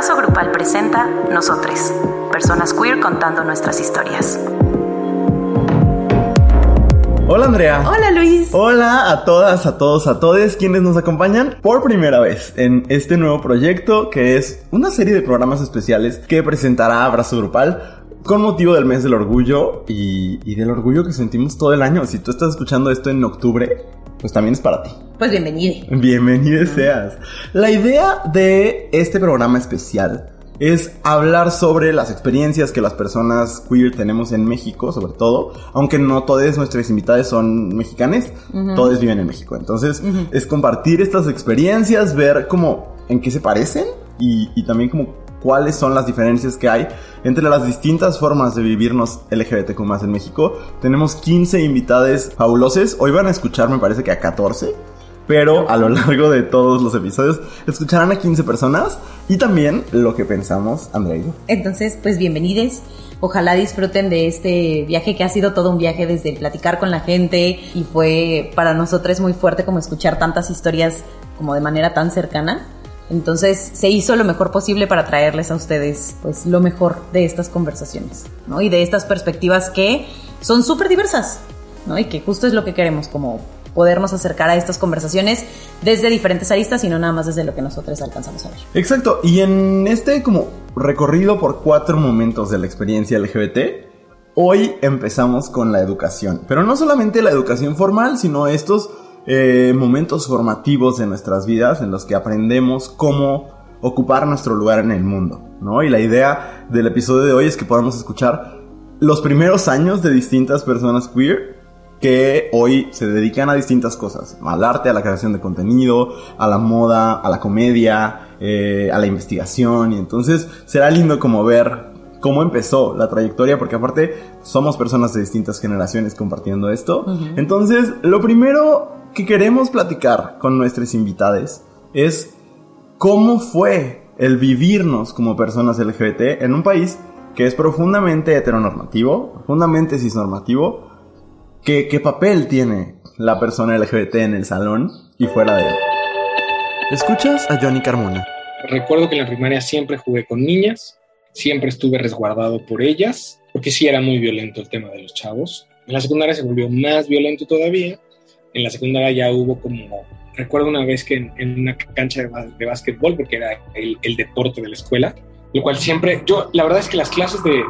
Abrazo Grupal presenta Nosotres, personas queer contando nuestras historias. Hola Andrea. Hola Luis. Hola a todas, a todos, a todos quienes nos acompañan por primera vez en este nuevo proyecto que es una serie de programas especiales que presentará Abrazo Grupal con motivo del mes del orgullo y, y del orgullo que sentimos todo el año. Si tú estás escuchando esto en octubre, pues también es para ti. Pues bienvenido. Bienvenido seas. La idea de este programa especial es hablar sobre las experiencias que las personas queer tenemos en México, sobre todo, aunque no todas nuestras invitadas son mexicanes, todos viven en México. Entonces, es compartir estas experiencias, ver cómo, en qué se parecen y, y también como cuáles son las diferencias que hay entre las distintas formas de vivirnos LGBTQ más en México. Tenemos 15 invitadas fabulosas. Hoy van a escuchar, me parece que a 14 pero a lo largo de todos los episodios escucharán a 15 personas y también lo que pensamos, Andrea. Entonces, pues bienvenidos. Ojalá disfruten de este viaje que ha sido todo un viaje desde platicar con la gente y fue para nosotros muy fuerte como escuchar tantas historias como de manera tan cercana. Entonces se hizo lo mejor posible para traerles a ustedes pues lo mejor de estas conversaciones, ¿no? Y de estas perspectivas que son súper diversas, ¿no? Y que justo es lo que queremos como podernos acercar a estas conversaciones desde diferentes aristas y no nada más desde lo que nosotros alcanzamos a ver. Exacto, y en este como recorrido por cuatro momentos de la experiencia LGBT, hoy empezamos con la educación, pero no solamente la educación formal, sino estos eh, momentos formativos de nuestras vidas en los que aprendemos cómo ocupar nuestro lugar en el mundo, ¿no? Y la idea del episodio de hoy es que podamos escuchar los primeros años de distintas personas queer que hoy se dedican a distintas cosas, al arte, a la creación de contenido, a la moda, a la comedia, eh, a la investigación, y entonces será lindo como ver cómo empezó la trayectoria, porque aparte somos personas de distintas generaciones compartiendo esto. Entonces, lo primero que queremos platicar con nuestros invitados es cómo fue el vivirnos como personas LGBT en un país que es profundamente heteronormativo, profundamente cisnormativo, ¿Qué, ¿Qué papel tiene la persona LGBT en el salón y fuera de él? Escuchas a Johnny Carmona. Recuerdo que en la primaria siempre jugué con niñas, siempre estuve resguardado por ellas, porque sí era muy violento el tema de los chavos. En la secundaria se volvió más violento todavía. En la secundaria ya hubo como, recuerdo una vez que en, una cancha de, de básquetbol, porque era el, el, deporte de la escuela, lo cual siempre, yo, la verdad es que las clases de, de,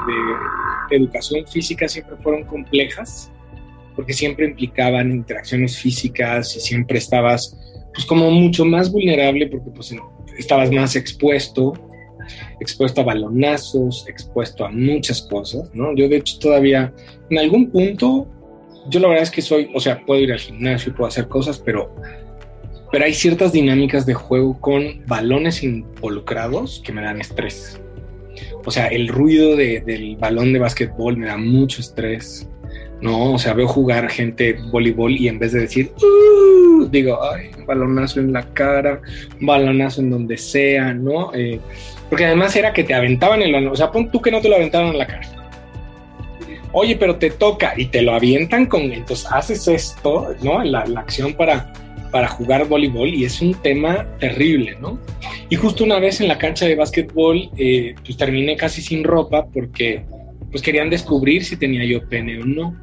de educación física siempre fueron complejas porque siempre implicaban interacciones físicas y siempre estabas pues como mucho más vulnerable porque pues estabas más expuesto, expuesto a balonazos, expuesto a muchas cosas, ¿no? Yo de hecho todavía en algún punto, yo la verdad es que soy, o sea, puedo ir al gimnasio, puedo hacer cosas, pero, pero hay ciertas dinámicas de juego con balones involucrados que me dan estrés. O sea, el ruido de, del balón de básquetbol me da mucho estrés. No, o sea, veo jugar gente voleibol y en vez de decir, uh, digo, ay, balonazo en la cara, balonazo en donde sea, ¿no? Eh, porque además era que te aventaban el balón, o sea, pon tú que no te lo aventaron en la cara. Oye, pero te toca y te lo avientan con, entonces haces esto, ¿no? La, acción para, para jugar voleibol y es un tema terrible, ¿no? Y justo una vez en la cancha de básquetbol, eh, pues terminé casi sin ropa porque pues querían descubrir si tenía yo pene o no.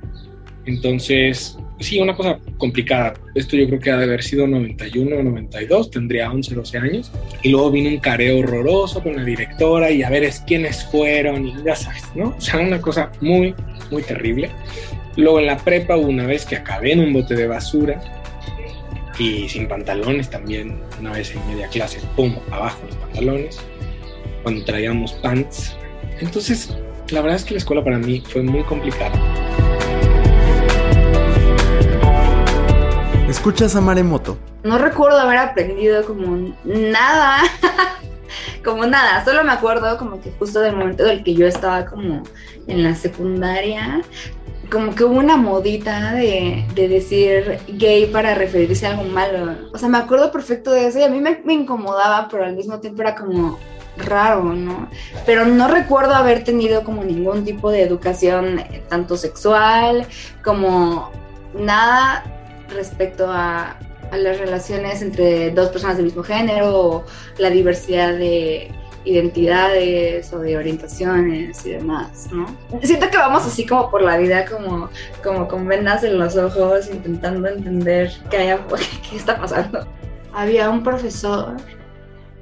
Entonces, sí, una cosa complicada. Esto yo creo que ha de haber sido 91 o 92, tendría 11, 12 años. Y luego vino un careo horroroso con la directora y a ver es quiénes fueron y ya sabes, ¿no? O sea, una cosa muy, muy terrible. Luego en la prepa una vez que acabé en un bote de basura y sin pantalones también, una vez en media clase, pum, abajo los pantalones, cuando traíamos pants. Entonces, la verdad es que la escuela para mí fue muy complicada. Escuchas a Maremoto. No recuerdo haber aprendido como nada, como nada, solo me acuerdo como que justo del momento del que yo estaba como en la secundaria, como que hubo una modita de, de, decir gay para referirse a algo malo. O sea, me acuerdo perfecto de eso y a mí me, me incomodaba, pero al mismo tiempo era como, raro, ¿no? Pero no recuerdo haber tenido como ningún tipo de educación eh, tanto sexual como nada respecto a, a las relaciones entre dos personas del mismo género o la diversidad de, identidades o de orientaciones y demás, ¿no? Siento que vamos así como por la vida, como, como con vendas en los ojos, intentando entender qué, hay, qué está pasando. Había un profesor,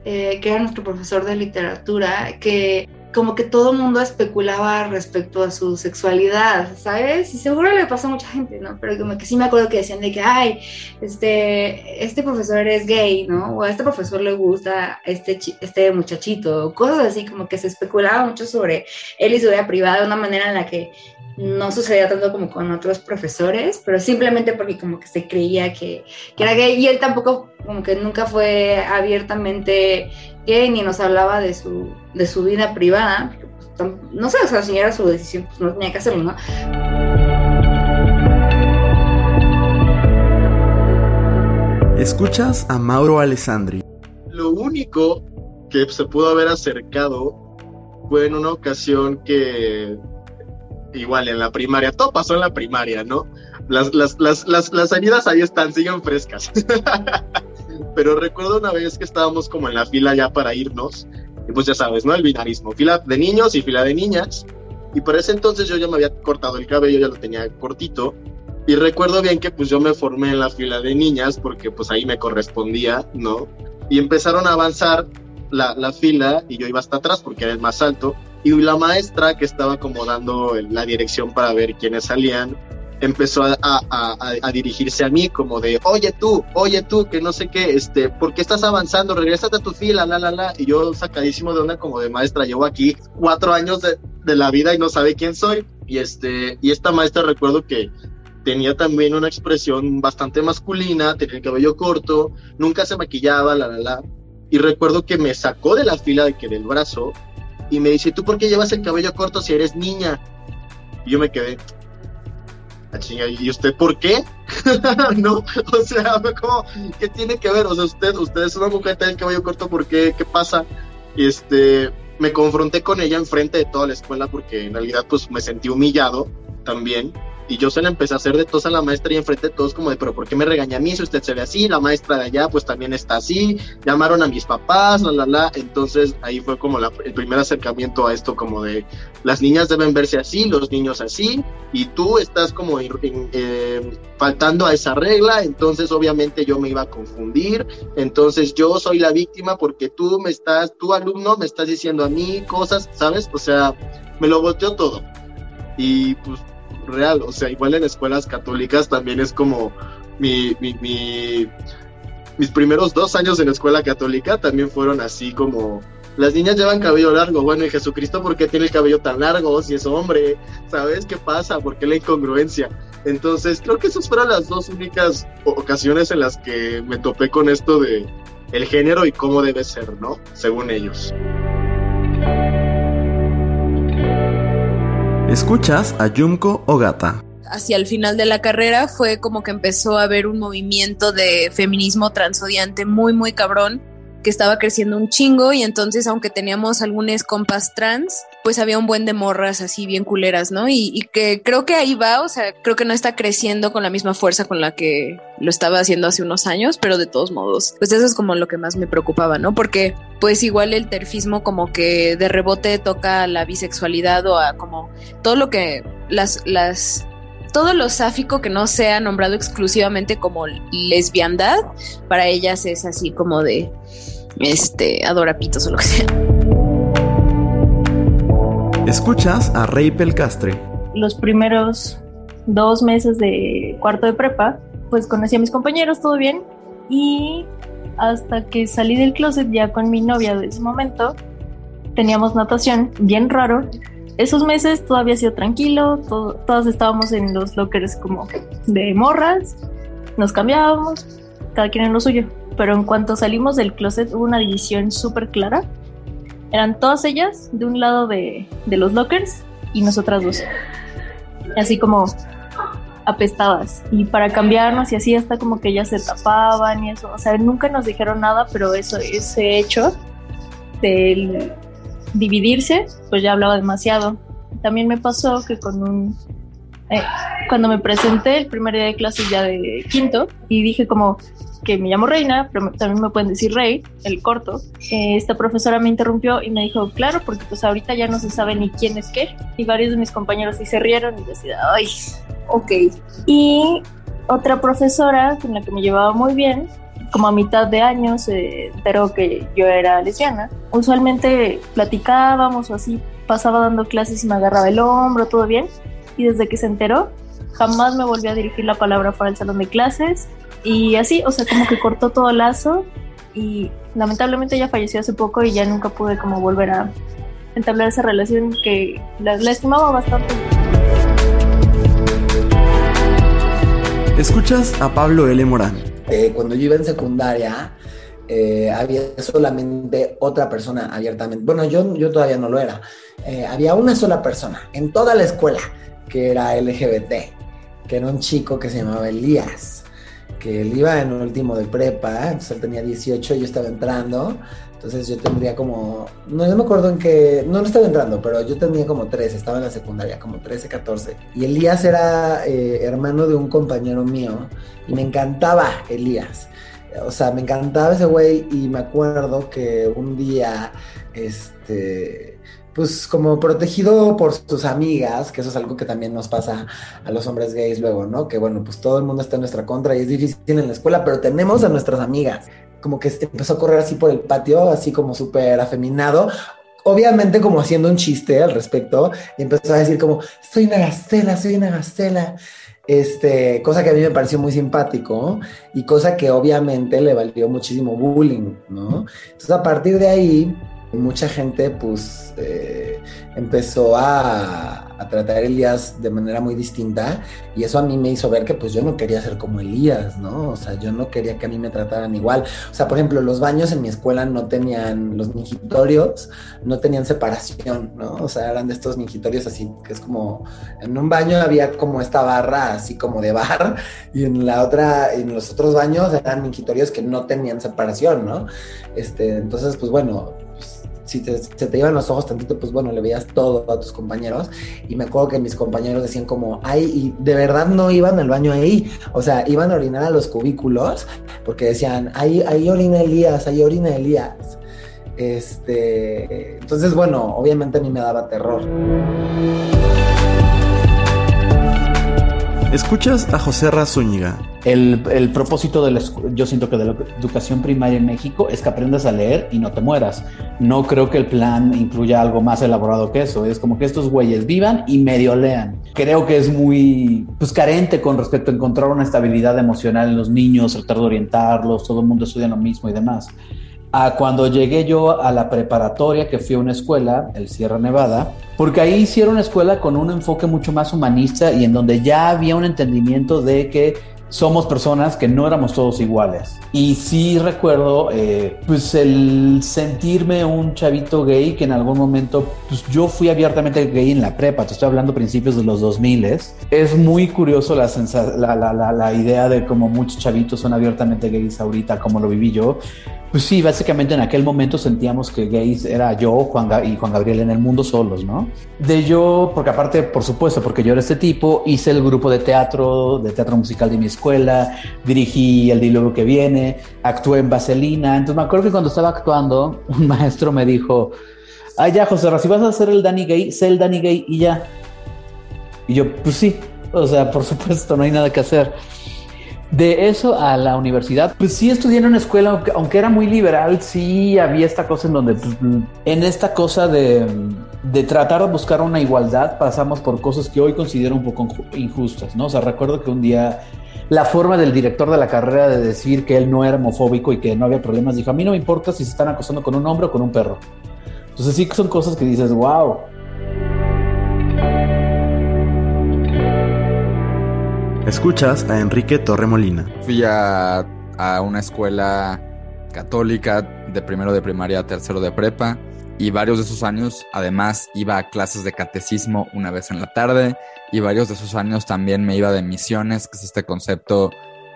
eh, que era nuestro profesor de literatura, que como que todo el mundo especulaba respecto a su sexualidad, ¿sabes? Y seguro le pasó a mucha gente, ¿no? Pero como que sí me acuerdo que decían de que, ay, este, este profesor es gay, ¿no? O a este profesor le gusta este, este muchachito, cosas así, como que se especulaba mucho sobre él y su vida privada de una manera en la que no sucedía tanto como con otros profesores, pero simplemente porque como que se creía que, que era gay y él tampoco como que nunca fue abiertamente gay ni nos hablaba de su, de su vida privada, pues, no sé, o sea, si era su decisión, pues no tenía que hacerlo, ¿no? Escuchas a Mauro Alessandri. Lo único que se pudo haber acercado fue en una ocasión que igual en la primaria, todo pasó en la primaria, ¿no? Las, las, las, las, las heridas ahí están, siguen frescas. pero recuerdo una vez que estábamos como en la fila ya para irnos, y pues ya sabes, ¿no? El binarismo, fila de niños y fila de niñas, y por ese entonces yo ya me había cortado el cabello, ya lo tenía cortito, y recuerdo bien que pues yo me formé en la fila de niñas porque pues ahí me correspondía, ¿no? Y empezaron a avanzar la, la fila y yo iba hasta atrás porque era el más alto, y la maestra que estaba como dando la dirección para ver quiénes salían, empezó a, dirigirse a mí como de, oye tú, oye tú, que no sé qué, este, ¿por qué estás avanzando? Regrésate a tu fila, la, la, la. Y yo sacadísimo de onda como de maestra, llevo aquí cuatro años de, la vida y no sabe quién soy. Y este, y esta maestra recuerdo que tenía también una expresión bastante masculina, tenía el cabello corto, nunca se maquillaba, la, la, la. Y recuerdo que me sacó de la fila de que del brazo y me dice, ¿tú por qué llevas el cabello corto si eres niña? Y yo me quedé, ¿y usted por qué? ¿No? O sea, ¿qué tiene que ver? O sea, usted, usted es una mujer, tiene el cabello corto, ¿por qué? ¿Qué pasa? Este, me confronté con ella enfrente de toda la escuela porque en realidad pues me sentí humillado también y yo se la empecé a hacer de tos a la maestra y enfrente de todos como de, pero ¿por qué me regaña a mí si usted se ve así? La maestra de allá pues también está así, llamaron a mis papás, la, la, la. Entonces ahí fue como el primer acercamiento a esto como de, las niñas deben verse así, los niños así, y tú estás como eh, faltando a esa regla, entonces obviamente yo me iba a confundir, entonces yo soy la víctima porque tú me estás, tu alumno me estás diciendo a mí cosas, ¿sabes? O sea, me lo volteó todo. Y pues real, o sea, igual en escuelas católicas también es como mi, mi, mis primeros dos años en escuela católica también fueron así como las niñas llevan cabello largo, bueno, y Jesucristo, ¿por qué tiene el cabello tan largo si es hombre? ¿Sabes qué pasa? ¿Por qué la incongruencia? Entonces, creo que esas fueron las dos únicas ocasiones en las que me topé con esto de el género y cómo debe ser, ¿no? Según ellos. Escuchas a Yumko Ogata. Hacia el final de la carrera fue como que empezó a haber un movimiento de feminismo transodiante muy, muy cabrón que estaba creciendo un chingo y entonces aunque teníamos algunos compas trans, pues había un buen de morras así bien culeras, ¿no? Y, que creo que ahí va, o sea, creo que no está creciendo con la misma fuerza con la que lo estaba haciendo hace unos años, pero de todos modos, pues eso es como lo que más me preocupaba, ¿no? Porque pues igual el terfismo como que de rebote toca la bisexualidad o a como todo lo que las, las todo lo sáfico que no sea nombrado exclusivamente como lesbiandad, para ellas es así como de este adorapitos o lo que sea. Escuchas a Rey Pelcastre. Los primeros dos meses de cuarto de prepa, pues conocí a mis compañeros, todo bien. Y hasta que salí del closet ya con mi novia de ese momento, teníamos natación, bien raro. Esos meses todavía había sido tranquilo, todos estábamos en los lockers como de morras, nos cambiábamos, cada quien en lo suyo. Pero en cuanto salimos del closet hubo una división súper clara eran todas ellas de un lado de, los lockers y nosotras dos. Así como apestadas. Y para cambiarnos y así hasta como que ellas se tapaban y eso. O sea, nunca nos dijeron nada, pero eso, ese hecho de dividirse, pues ya hablaba demasiado. También me pasó que con un eh, cuando me presenté el primer día de clases ya de quinto y dije como que me llamo Reina, pero también me pueden decir Rey, el corto, eh, esta profesora me interrumpió y me dijo, claro, porque pues ahorita ya no se sabe ni quién es qué. Y varios de mis compañeros sí se rieron y decían, ay, ok. Y otra profesora con la que me llevaba muy bien, como a mitad de año se enteró que yo era lesbiana. Usualmente platicábamos o así, pasaba dando clases y me agarraba el hombro, todo bien. Y desde que se enteró, jamás me volvió a dirigir la palabra fuera del salón de clases. Y así, o sea, como que cortó todo lazo y lamentablemente ella falleció hace poco y ya nunca pude como volver a entablar esa relación que la, la estimaba bastante. Escuchas a Pablo L. Morán. Eh, cuando yo iba en secundaria, eh, había solamente otra persona abiertamente. Bueno, yo, yo todavía no lo era. Eh, había una sola persona en toda la escuela que era LGBT, que era un chico que se llamaba Elías, que él iba en último de prepa, entonces él tenía 18 y yo estaba entrando. Entonces yo tendría como, no, no me acuerdo en qué, no, no estaba entrando, pero yo tenía como 13, estaba en la secundaria, como 13, 14. Y Elías era eh, hermano de un compañero mío y me encantaba Elías. O sea, me encantaba ese güey y me acuerdo que un día, este, pues como protegido por sus amigas, que eso es algo que también nos pasa a los hombres gays luego, ¿no? Que bueno, pues todo el mundo está en nuestra contra y es difícil en la escuela, pero tenemos a nuestras amigas como que empezó a correr así por el patio, así como súper afeminado, obviamente como haciendo un chiste al respecto, y empezó a decir como, soy una gacela, soy una gacela, este, cosa que a mí me pareció muy simpático y cosa que obviamente le valió muchísimo bullying, ¿no? Entonces a partir de ahí, mucha gente pues eh, empezó a, tratar a Elías de manera muy distinta y eso a mí me hizo ver que pues yo no quería ser como Elías, ¿no? O sea, yo no quería que a mí me trataran igual. O sea, por ejemplo, los baños en mi escuela no tenían, los mingitorios no tenían separación, ¿no? O sea, eran de estos mingitorios así, que es como, en un baño había como esta barra así como de bar y en la otra, en los otros baños eran mingitorios que no tenían separación, ¿no? Este, entonces, pues bueno, si te, se te iban los ojos tantito, pues bueno, le veías todo a tus compañeros. Y me acuerdo que mis compañeros decían como, ay, y de verdad no iban al baño ahí. O sea, iban a orinar a los cubículos porque decían, ahí, ahí orina Elías, ahí orina Elías. Este, entonces, bueno, obviamente a mí me daba terror. Escuchas a José Razúñiga. El, el, propósito de la, yo siento que de la educación primaria en México es que aprendas a leer y no te mueras. No creo que el plan incluya algo más elaborado que eso. Es como que estos güeyes vivan y medio lean. Creo que es muy pues, carente con respecto a encontrar una estabilidad emocional en los niños, tratar de orientarlos, todo el mundo estudia lo mismo y demás. A cuando llegué yo a la preparatoria, que fui a una escuela, el Sierra Nevada, porque ahí hicieron escuela con un enfoque mucho más humanista y en donde ya había un entendimiento de que somos personas que no éramos todos iguales. Y sí recuerdo, eh, pues el sentirme un chavito gay que en algún momento, pues yo fui abiertamente gay en la prepa, te estoy hablando principios de los 2000. Es muy curioso la, la, la, la, idea de cómo muchos chavitos son abiertamente gays ahorita, como lo viví yo. Pues sí, básicamente en aquel momento sentíamos que gays era yo Juan y Juan Gabriel en el mundo solos, ¿no? De yo, porque aparte, por supuesto, porque yo era este tipo, hice el grupo de teatro, de teatro musical de mi escuela, dirigí el diálogo que viene, actué en Vaselina. Entonces me acuerdo que cuando estaba actuando, un maestro me dijo, ay ya, José, si vas a hacer el Danny Gay, sé el Danny Gay y ya. Y yo, pues sí, o sea, por supuesto, no hay nada que hacer. De eso a la universidad, pues sí estudié en una escuela, aunque, era muy liberal, sí había esta cosa en donde, pues, en esta cosa de, de, tratar de buscar una igualdad, pasamos por cosas que hoy considero un poco injustas, ¿no? O sea, recuerdo que un día la forma del director de la carrera de decir que él no era homofóbico y que no había problemas, dijo, a mí no me importa si se están acosando con un hombre o con un perro. Entonces sí son cosas que dices, wow. Escuchas a Enrique Torremolina. Fui a, a, una escuela católica de primero de primaria a tercero de prepa y varios de esos años además iba a clases de catecismo una vez en la tarde y varios de esos años también me iba de misiones, que es este concepto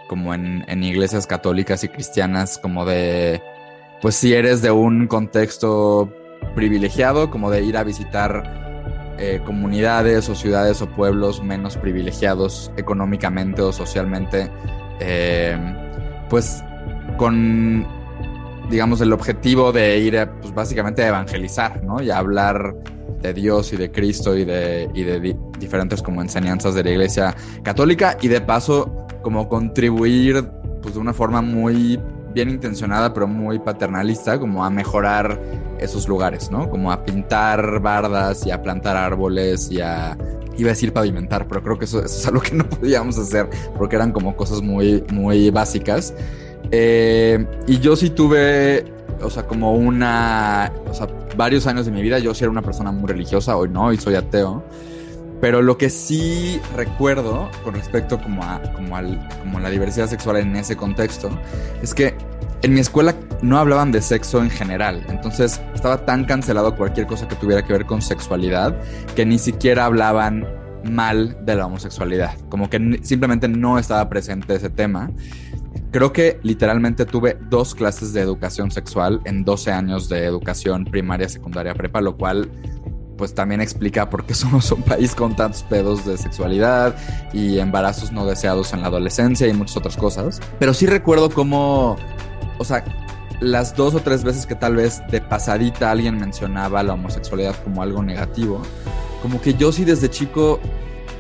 como en, en iglesias católicas y cristianas como de, pues si eres de un contexto privilegiado, como de ir a visitar eh, comunidades o ciudades o pueblos menos privilegiados económicamente o socialmente, eh, pues con, digamos, el objetivo de ir a, pues básicamente a evangelizar, ¿no? Y a hablar de Dios y de Cristo y de, y de di- diferentes como enseñanzas de la Iglesia Católica y de paso como contribuir pues de una forma muy bien intencionada pero muy paternalista como a mejorar esos lugares, ¿no? Como a pintar bardas y a plantar árboles y a iba a decir pavimentar, pero creo que eso, es algo que no podíamos hacer porque eran como cosas muy muy básicas. Eh, y yo sí tuve, o sea, como una, o sea, varios años de mi vida, yo sí era una persona muy religiosa, hoy no, y soy ateo. Pero lo que sí recuerdo con respecto como a, como al, como a la diversidad sexual en ese contexto, es que en mi escuela no hablaban de sexo en general. Entonces estaba tan cancelado cualquier cosa que tuviera que ver con sexualidad que ni siquiera hablaban mal de la homosexualidad. Como que simplemente no estaba presente ese tema. Creo que literalmente tuve dos clases de educación sexual en 12 años de educación primaria, secundaria, prepa, lo cual pues también explica por qué somos un país con tantos pedos de sexualidad y embarazos no deseados en la adolescencia y muchas otras cosas. Pero sí recuerdo cómo, o sea, las dos o tres veces que tal vez de pasadita alguien mencionaba la homosexualidad como algo negativo, como que yo sí desde chico,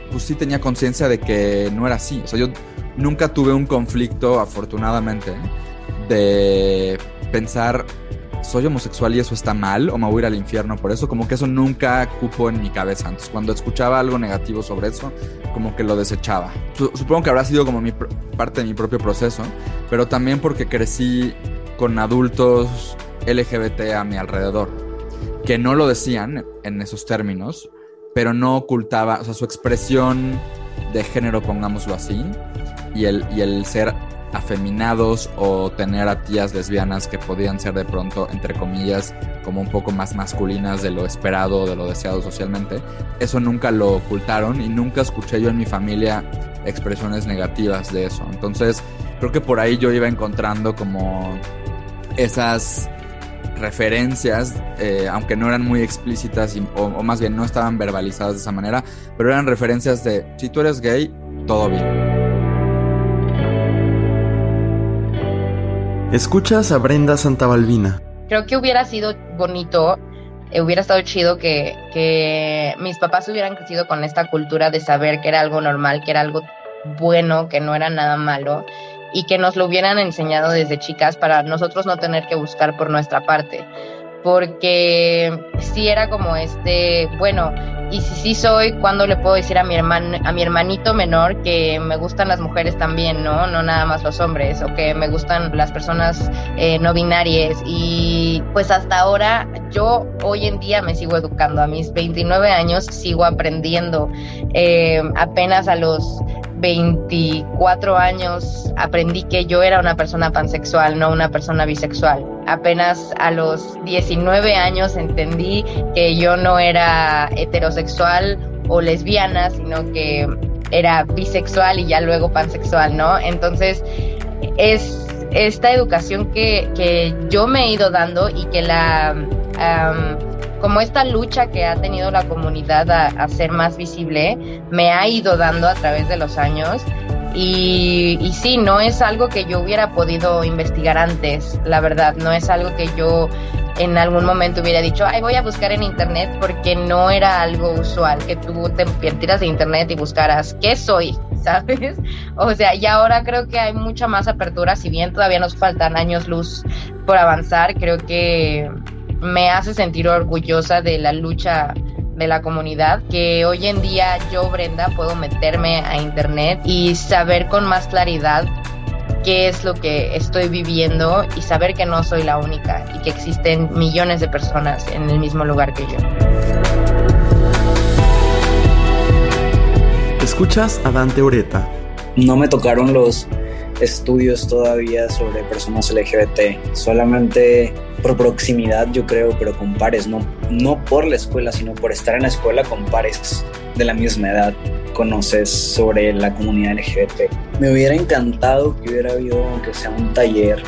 pues sí tenía conciencia de que no era así. O sea, yo nunca tuve un conflicto, afortunadamente, de pensar, soy homosexual y eso está mal, o me voy a ir al infierno por eso, como que eso nunca cupo en mi cabeza. Entonces, cuando escuchaba algo negativo sobre eso, como que lo desechaba. Su- Supongo que habrá sido como mi parte de mi propio proceso, pero también porque crecí con adultos LGBT a mi alrededor, que no lo decían en esos términos, pero no ocultaba, o sea, su expresión de género, pongámoslo así, y el, y el ser afeminados o tener a tías lesbianas que podían ser de pronto, entre comillas, como un poco más masculinas de lo esperado, de lo deseado socialmente, eso nunca lo ocultaron y nunca escuché yo en mi familia expresiones negativas de eso. Entonces, creo que por ahí yo iba encontrando como esas referencias, eh, aunque no eran muy explícitas o, o más bien no estaban verbalizadas de esa manera, pero eran referencias de si tú eres gay, todo bien. Escuchas a Brenda Santabalbina. Creo que hubiera sido bonito, eh, hubiera estado chido que, que mis papás hubieran crecido con esta cultura de saber que era algo normal, que era algo bueno, que no era nada malo y que nos lo hubieran enseñado desde chicas para nosotros no tener que buscar por nuestra parte. Porque sí era como este, bueno, y si sí soy, ¿cuándo le puedo decir a mi hermano, a mi hermanito menor que me gustan las mujeres también, ¿no? No nada más los hombres, o que me gustan las personas eh, no binarias. Y pues hasta ahora yo hoy en día me sigo educando. A mis 29 años sigo aprendiendo. Eh, apenas a los 24 años aprendí que yo era una persona pansexual, no una persona bisexual. Apenas a los 19 años entendí que yo no era heterosexual o lesbiana, sino que era bisexual y ya luego pansexual, ¿no? Entonces es esta educación que, que yo me he ido dando y que la... como esta lucha que ha tenido la comunidad a, ser más visible, me ha ido dando a través de los años. Y, y sí, no es algo que yo hubiera podido investigar antes, la verdad, no es algo que yo en algún momento hubiera dicho, ay, voy a buscar en internet porque no era algo usual que tú te metieras de internet y buscaras qué soy, ¿sabes? O sea, y ahora creo que hay mucha más apertura, si bien todavía nos faltan años luz por avanzar, creo que me hace sentir orgullosa de la lucha de la comunidad, que hoy en día yo, Brenda, puedo meterme a internet y saber con más claridad qué es lo que estoy viviendo y saber que no soy la única y que existen millones de personas en el mismo lugar que yo. Escuchas a Dante Ureta. No me tocaron los estudios todavía sobre personas LGBT, solamente por proximidad yo creo, pero con pares, no, no por la escuela, sino por estar en la escuela con pares de la misma edad, conoces sobre la comunidad LGBT. Me hubiera encantado que hubiera habido, aunque sea un taller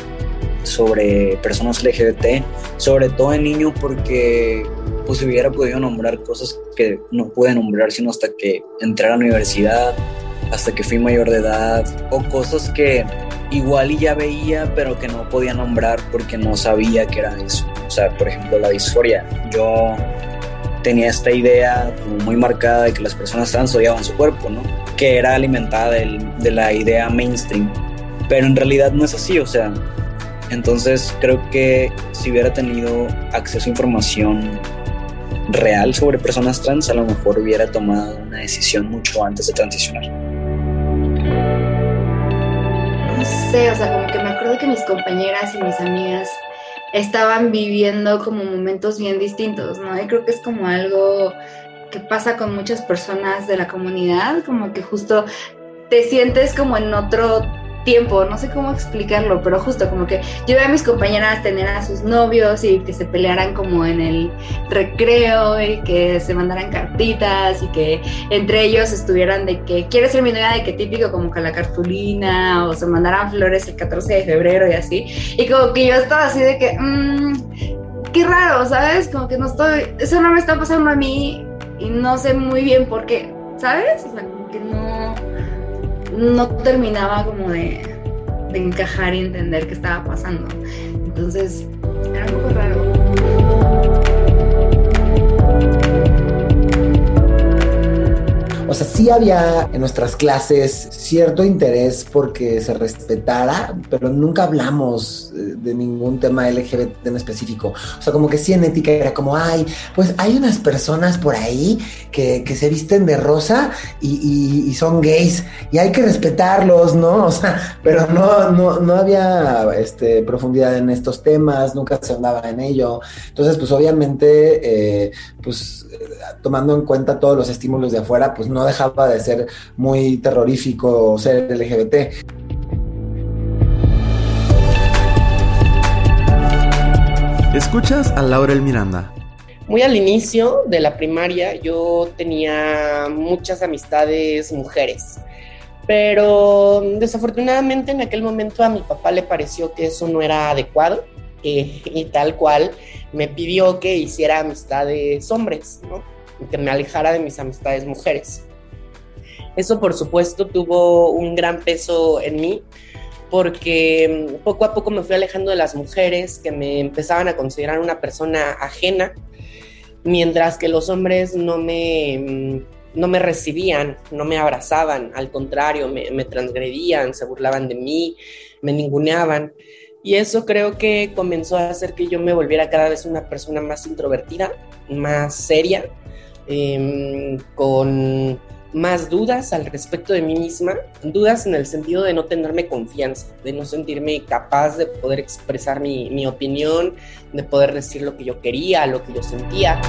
sobre personas LGBT, sobre todo en niños porque pues hubiera podido nombrar cosas que no pude nombrar sino hasta que entré a la universidad, hasta que fui mayor de edad, o cosas que igual y ya veía, pero que no podía nombrar porque no sabía que era eso. O sea, por ejemplo, la disforia. Yo tenía esta idea muy marcada de que las personas trans odiaban su cuerpo, ¿no? Que era alimentada de la idea mainstream. Pero en realidad no es así, o sea, entonces creo que si hubiera tenido acceso a información real sobre personas trans, a lo mejor hubiera tomado una decisión mucho antes de transicionar. Sé, o sea, como que me acuerdo que mis compañeras y mis amigas estaban viviendo como momentos bien distintos, ¿no? Y creo que es como algo que pasa con muchas personas de la comunidad, como que justo te sientes como en otro tiempo, no sé cómo explicarlo, pero justo como que yo veo a mis compañeras tener a sus novios y que se pelearan como en el recreo y que se mandaran cartitas y que entre ellos estuvieran de que quieres ser mi novia de que típico como que la cartulina o se mandaran flores el 14 de febrero y así. Y como que yo estaba así de que, mmm, qué raro, ¿sabes? Como que no estoy, eso no me está pasando a mí y no sé muy bien por qué, ¿sabes? O sea, como que no no terminaba como de, encajar y entender qué estaba pasando. Entonces, era un poco raro. O sea, sí había en nuestras clases cierto interés porque se respetara, pero nunca hablamos eh, de ningún tema LGBT en específico. O sea, como que sí en ética era como, ay, pues hay unas personas por ahí que, se visten de rosa y, son gays y hay que respetarlos, ¿no? O sea, pero no, no, no había este, profundidad en estos temas, nunca se hablaba en ello. Entonces, pues obviamente, eh, pues tomando en cuenta todos los estímulos de afuera, pues no dejaba de ser muy terrorífico ser LGBT. Escuchas a Laurel Miranda. Muy al inicio de la primaria yo tenía muchas amistades mujeres, pero desafortunadamente en aquel momento a mi papá le pareció que eso no era adecuado eh, y tal cual me pidió que hiciera amistades hombres, ¿no? que me alejara de mis amistades mujeres. Eso por supuesto tuvo un gran peso en mí porque mm, poco a poco me fui alejando de las mujeres que me empezaban a considerar una persona ajena, mientras que los hombres no me, mm, no me recibían, no me abrazaban, al contrario, me, transgredían, se burlaban de mí, me ninguneaban. Y eso creo que comenzó a hacer que yo me volviera cada vez una persona más introvertida, más seria, Em, con más dudas al respecto de mí misma, dudas en el sentido de no tenerme confianza, de no sentirme capaz de poder expresar mi, mi opinión, de poder decir lo que yo quería, lo que yo sentía.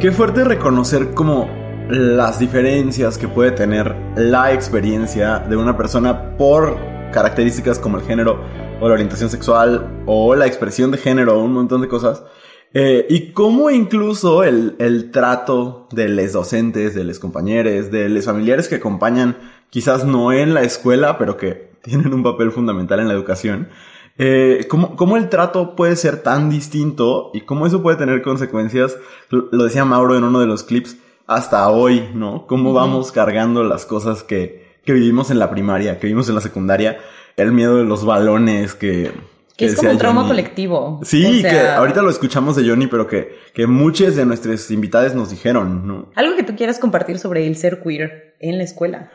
Qué fuerte reconocer como las diferencias que puede tener la experiencia de una persona por características como el género o la orientación sexual o la expresión de género o un montón de cosas. Eh, y cómo incluso el, el, trato de los docentes, de los compañeros, de los familiares que acompañan, quizás no en la escuela, pero que tienen un papel fundamental en la educación, eh, cómo, cómo, el trato puede ser tan distinto y cómo eso puede tener consecuencias, lo decía Mauro en uno de los clips, hasta hoy, ¿no? Cómo vamos cargando las cosas que, que vivimos en la primaria, que vivimos en la secundaria, el miedo de los balones que... Que es como un trauma colectivo. Sí, que ahorita lo escuchamos de Johnny, pero que, que muchas de nuestras invitadas nos dijeron, ¿no? Algo que tú quieras compartir sobre el ser queer en la escuela.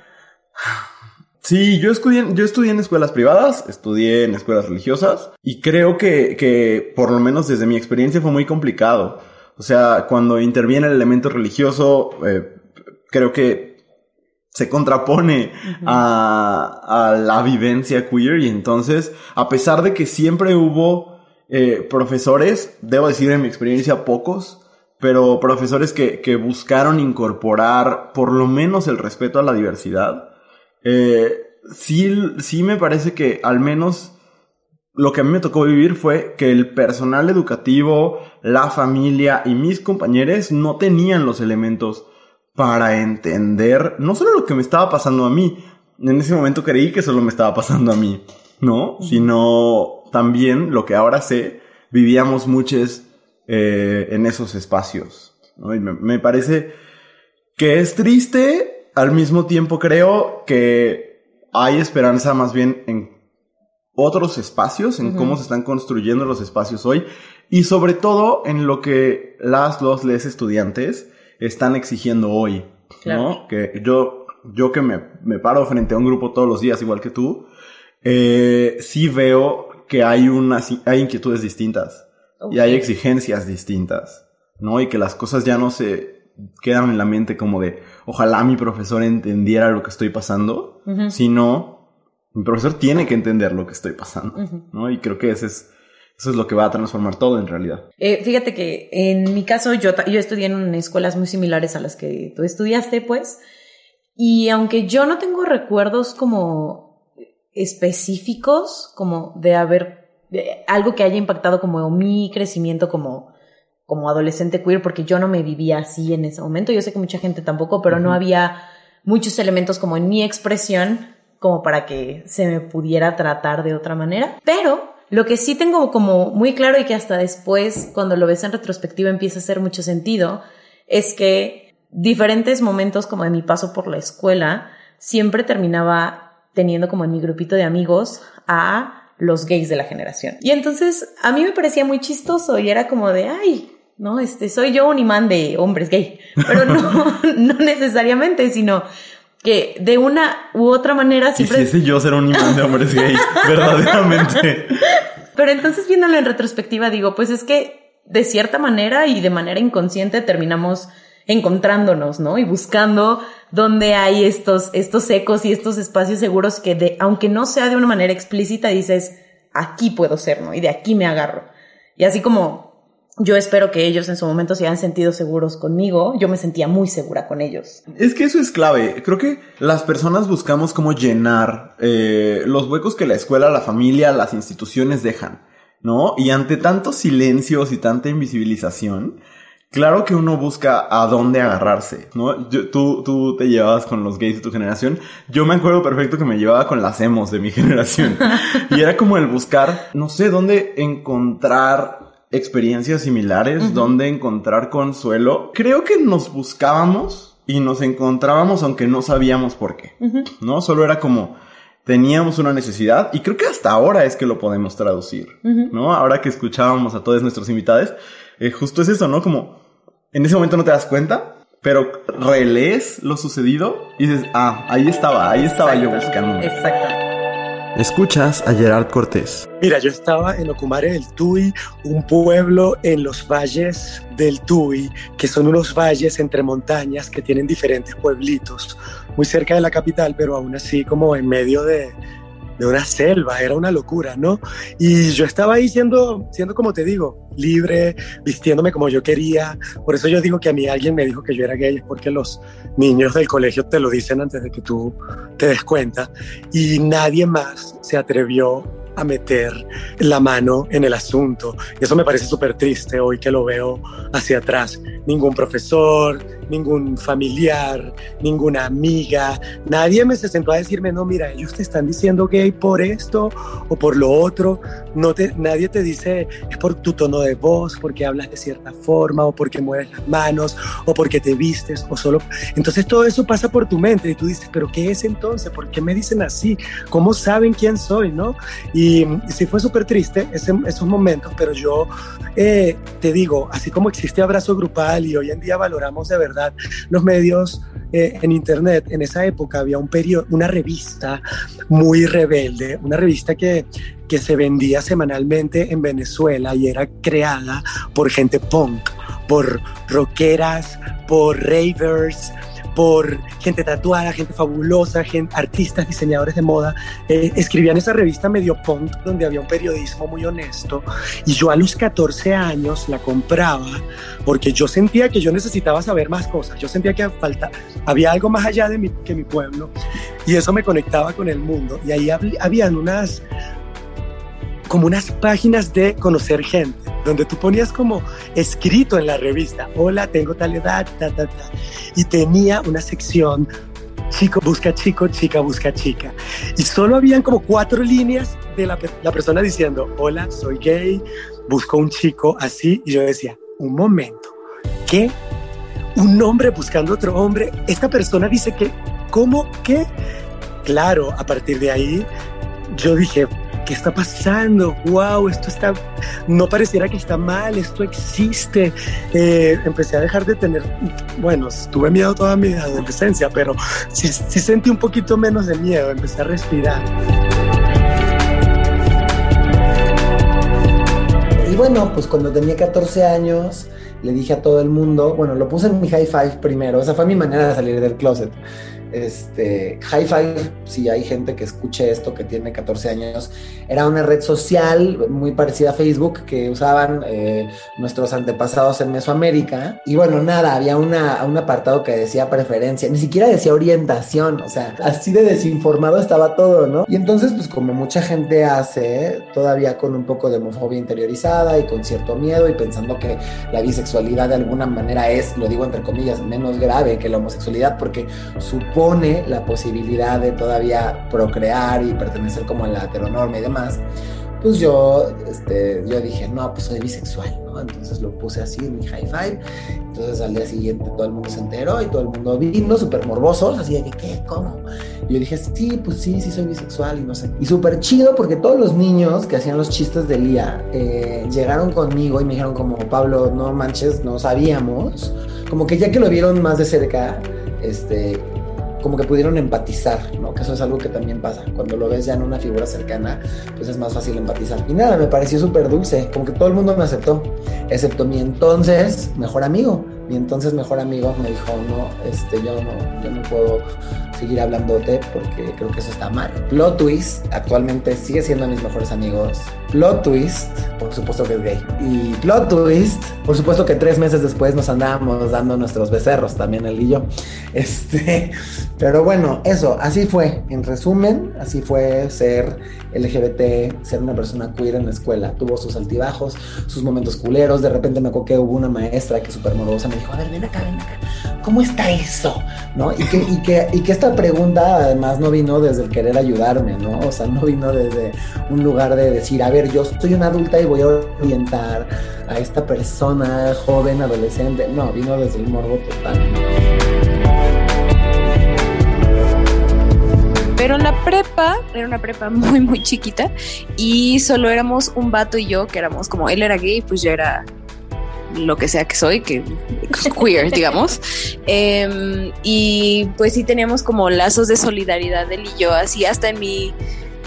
Sí, yo estudié, yo estudié en escuelas privadas, estudié en escuelas religiosas y creo que, que por lo menos desde mi experiencia fue muy complicado o sea, cuando interviene el elemento religioso, eh, creo que se contrapone a, a, la vivencia queer. Y entonces, a pesar de que siempre hubo eh, profesores, debo decir en mi experiencia pocos, pero profesores que, que buscaron incorporar por lo menos el respeto a la diversidad, eh, sí, sí me parece que al menos lo que a mí me tocó vivir fue que el personal educativo, la familia y mis compañeros no tenían los elementos para entender no solo lo que me estaba pasando a mí, en ese momento creí que solo me estaba pasando a mí, ¿no? Sino también lo que ahora sé, vivíamos muchos eh, en esos espacios, ¿no? Y me, me parece que es triste, al mismo tiempo creo que hay esperanza más bien en otros espacios, en cómo se están construyendo los espacios hoy y sobre todo en lo que las, los, les estudiantes están exigiendo hoy, ¿no? Que yo, yo que me, me paro frente a un grupo todos los días, igual que tú, eh, sí veo que hay unas, hay inquietudes distintas y hay exigencias distintas, ¿no? Y que las cosas ya no se quedan en la mente como de, ojalá mi profesor entendiera lo que estoy pasando, sino mi profesor tiene que entender lo que estoy pasando. ¿no? Y creo que ese es, eso es lo que va a transformar todo en realidad. Eh, fíjate que en mi caso yo, yo estudié en escuelas muy similares a las que tú estudiaste, pues, y aunque yo no tengo recuerdos como específicos, como de haber, de algo que haya impactado como mi crecimiento como, como adolescente queer, porque yo no me vivía así en ese momento, yo sé que mucha gente tampoco, pero no había muchos elementos como en mi expresión como para que se me pudiera tratar de otra manera, pero lo que sí tengo como muy claro y que hasta después, cuando lo ves en retrospectiva, empieza a hacer mucho sentido, es que diferentes momentos como de mi paso por la escuela, siempre terminaba teniendo como en mi grupito de amigos a los gays de la generación. Y entonces a mí me parecía muy chistoso y era como de, ay, no, este, soy yo un imán de hombres gay, pero no, no necesariamente, sino que de una u otra manera siempre... Quisiese yo ser un imán de hombres gay, verdaderamente. Pero entonces viéndolo en retrospectiva digo, pues es que de cierta manera y de manera inconsciente terminamos encontrándonos, ¿no? Y buscando dónde hay estos, estos ecos y estos espacios seguros que de, aunque no sea de una manera explícita, dices, aquí puedo ser, ¿no? Y de aquí me agarro. Y así como yo espero que ellos en su momento se hayan sentido seguros conmigo, yo me sentía muy segura con ellos. Es que eso es clave. Creo que las personas buscamos cómo llenar eh, los huecos que la escuela, la familia, las instituciones dejan, ¿no? Y ante tantos silencios y tanta invisibilización, claro que uno busca a dónde agarrarse, ¿no? Tú, tú te llevabas con los gays de tu generación. Yo me acuerdo perfecto que me llevaba con las emos de mi generación. y era como el buscar, no sé, dónde encontrar experiencias similares, Ujú. dónde encontrar consuelo. Creo que nos buscábamos y nos encontrábamos aunque no sabíamos por qué, ¿no? Solo era como teníamos una necesidad y creo que hasta ahora es que lo podemos traducir. ¿no? Ahora que escuchábamos a todos nuestros invitados, eh, justo es eso, ¿no? Como en ese momento no te das cuenta, pero relees lo sucedido y dices, ah, ahí estaba, ahí estaba yo buscando. Exacto. Escuchas a Gerard Cortés. Mira, yo estaba en Ocumare del Tuy, un pueblo en los valles del Tuy, que son unos valles entre montañas que tienen diferentes pueblitos, muy cerca de la capital, pero aún así como en medio de, de una selva, era una locura, ¿no? Y yo estaba ahí siendo, siendo como te digo, libre, vistiéndome como yo quería. Por eso yo digo que a mí alguien me dijo que yo era gay, es porque los niños del colegio te lo dicen antes de que tú te des cuenta. Y nadie más se atrevió a meter la mano en el asunto. Y eso me parece súper triste hoy que lo veo hacia atrás. Ningún profesor, ningún familiar, ninguna amiga, nadie me se sentó a decirme, no, mira, ellos te están diciendo gay por esto o por lo otro. No te, nadie te dice, es por tu tono de voz, porque hablas de cierta forma, o porque mueves las manos, o porque te vistes, o solo... Entonces todo eso pasa por tu mente y tú dices, pero ¿qué es entonces? ¿Por qué me dicen así? ¿Cómo saben quién soy? ¿no? Y, y sí fue súper triste ese- esos momentos, pero yo eh, te digo, así como existe abrazo grupal y hoy en día valoramos de verdad los medios eh, en internet, en esa época había un periodo, una revista muy rebelde, una revista que, que se vendía semanalmente en Venezuela y era creada por gente punk, por rockeras, por ravers, por gente tatuada, gente fabulosa, gente, artistas, diseñadores de moda, eh, escribían esa revista medio punk donde había un periodismo muy honesto y yo a los 14 años la compraba porque yo sentía que yo necesitaba saber más cosas, yo sentía que falta, había algo más allá de mi, que mi pueblo y eso me conectaba con el mundo. Y ahí habían unas como unas páginas de conocer gente donde tú ponías como escrito en la revista, hola, tengo tal edad, ta, ta, ta, y tenía una sección chico busca chico, chica busca chica. Y solo habían como cuatro líneas de la, la persona diciendo, hola, soy gay, busco un chico así. Y yo decía, un momento, ¿qué? Un hombre buscando otro hombre. Esta persona dice que, ¿cómo? ¿Qué? Claro, a partir de ahí yo dije, ¿qué está pasando? ¡Wow! Esto está, no pareciera que está mal, esto existe. Eh, empecé a dejar de tener, bueno, tuve miedo toda mi adolescencia, pero sí, sentí un poquito menos de miedo, empecé a respirar. Y bueno, pues cuando tenía 14 años, le dije a todo el mundo, bueno, lo puse en mi high five primero, esa fue mi manera de salir del closet. Este, High Five, si hay gente que escuche esto que tiene 14 años, era una red social muy parecida a Facebook que usaban eh, nuestros antepasados en Mesoamérica. Y bueno, nada, había una, un apartado que decía preferencia, ni siquiera decía orientación, o sea, así de desinformado estaba todo, ¿no? Y entonces, pues como mucha gente hace, todavía con un poco de homofobia interiorizada y con cierto miedo y pensando que la bisexualidad de alguna manera es, lo digo entre comillas, menos grave que la homosexualidad porque supone la posibilidad de todavía procrear y pertenecer como a la heteronorma y demás, pues yo, este, yo dije, no, pues soy bisexual, ¿no? Entonces lo puse así en mi high five. Entonces al día siguiente todo el mundo se enteró y todo el mundo vino súper morbosos, así de que, ¿qué? ¿Cómo? Y yo dije, sí, pues sí, sí soy bisexual y no sé. Y súper chido porque todos los niños que hacían los chistes de Lía eh, llegaron conmigo y me dijeron como, Pablo, no manches, no sabíamos. Como que ya que lo vieron más de cerca, este, como que pudieron empatizar, ¿no? Que eso es algo que también pasa. Cuando lo ves ya en una figura cercana, pues es más fácil empatizar. Y nada, me pareció súper dulce, como que todo el mundo me aceptó, excepto mi entonces mejor amigo. Mi entonces mejor amigo me dijo, no, este, yo no, yo no puedo seguir hablándote porque creo que eso está mal. Plot twist, actualmente sigue siendo mis mejores amigos. Plot twist, por supuesto que es gay. Y plot twist, por supuesto que tres meses después nos andábamos dando nuestros becerros, también él y yo. Este, pero bueno, eso, así fue. En resumen, así fue ser LGBT, ser una persona queer en la escuela. Tuvo sus altibajos, sus momentos culeros. De repente me acuerdo que hubo una maestra que súper morosa me dijo, a ver, ven acá, ven acá. ¿Cómo está eso? ¿No? Y que, y que, y que esta pregunta además no vino desde el querer ayudarme, ¿no? O sea, no vino desde un lugar de decir, a ver, yo soy una adulta y voy a orientar a esta persona joven, adolescente. No, vino desde el morbo total. Pero la prepa, era una prepa muy, muy chiquita y solo éramos un vato y yo, que éramos como él era gay, pues yo era lo que sea que soy, que queer, digamos. Em, y pues sí teníamos como lazos de solidaridad él y yo, así hasta en mi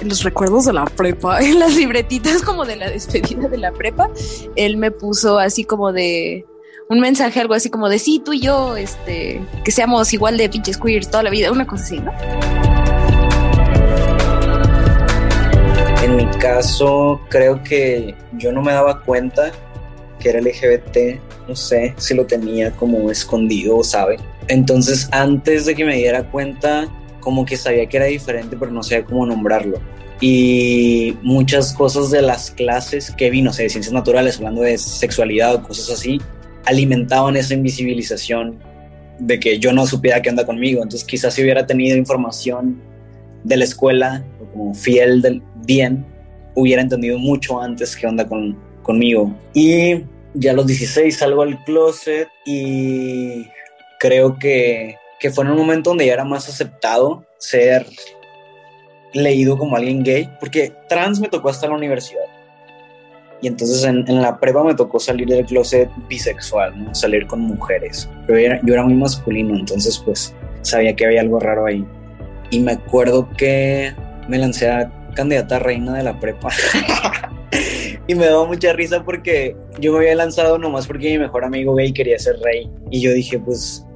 los recuerdos de la prepa, en las libretitas como de la despedida de la prepa, él me puso así como de un mensaje, algo así como de sí, tú y yo, este, que seamos igual de pinches queer toda la vida, una cosa así, ¿no? En mi caso, creo que yo no me daba cuenta que era LGBT, no sé si lo tenía como escondido, ¿sabe? Entonces, antes de que me diera cuenta, como que sabía que era diferente, pero no sabía cómo nombrarlo. Y muchas cosas de las clases que vi, no sé, de ciencias naturales, hablando de sexualidad o cosas así, alimentaban esa invisibilización de que yo no supiera qué anda conmigo. Entonces, quizás si hubiera tenido información de la escuela, como fiel del bien, hubiera entendido mucho antes qué onda con, conmigo. Y ya a los 16 salgo al closet y creo que, que fue en un momento donde ya era más aceptado ser leído como alguien gay, porque trans me tocó hasta la universidad. Y entonces en, la prueba me tocó salir del closet bisexual, salir con mujeres. Pero yo era, yo era muy masculino, entonces pues sabía que había algo raro ahí. Y me acuerdo que me lancé a candidata a reina de la prepa. y me daba mucha risa porque yo me había lanzado nomás porque mi mejor amigo gay quería ser rey. Y yo dije, pues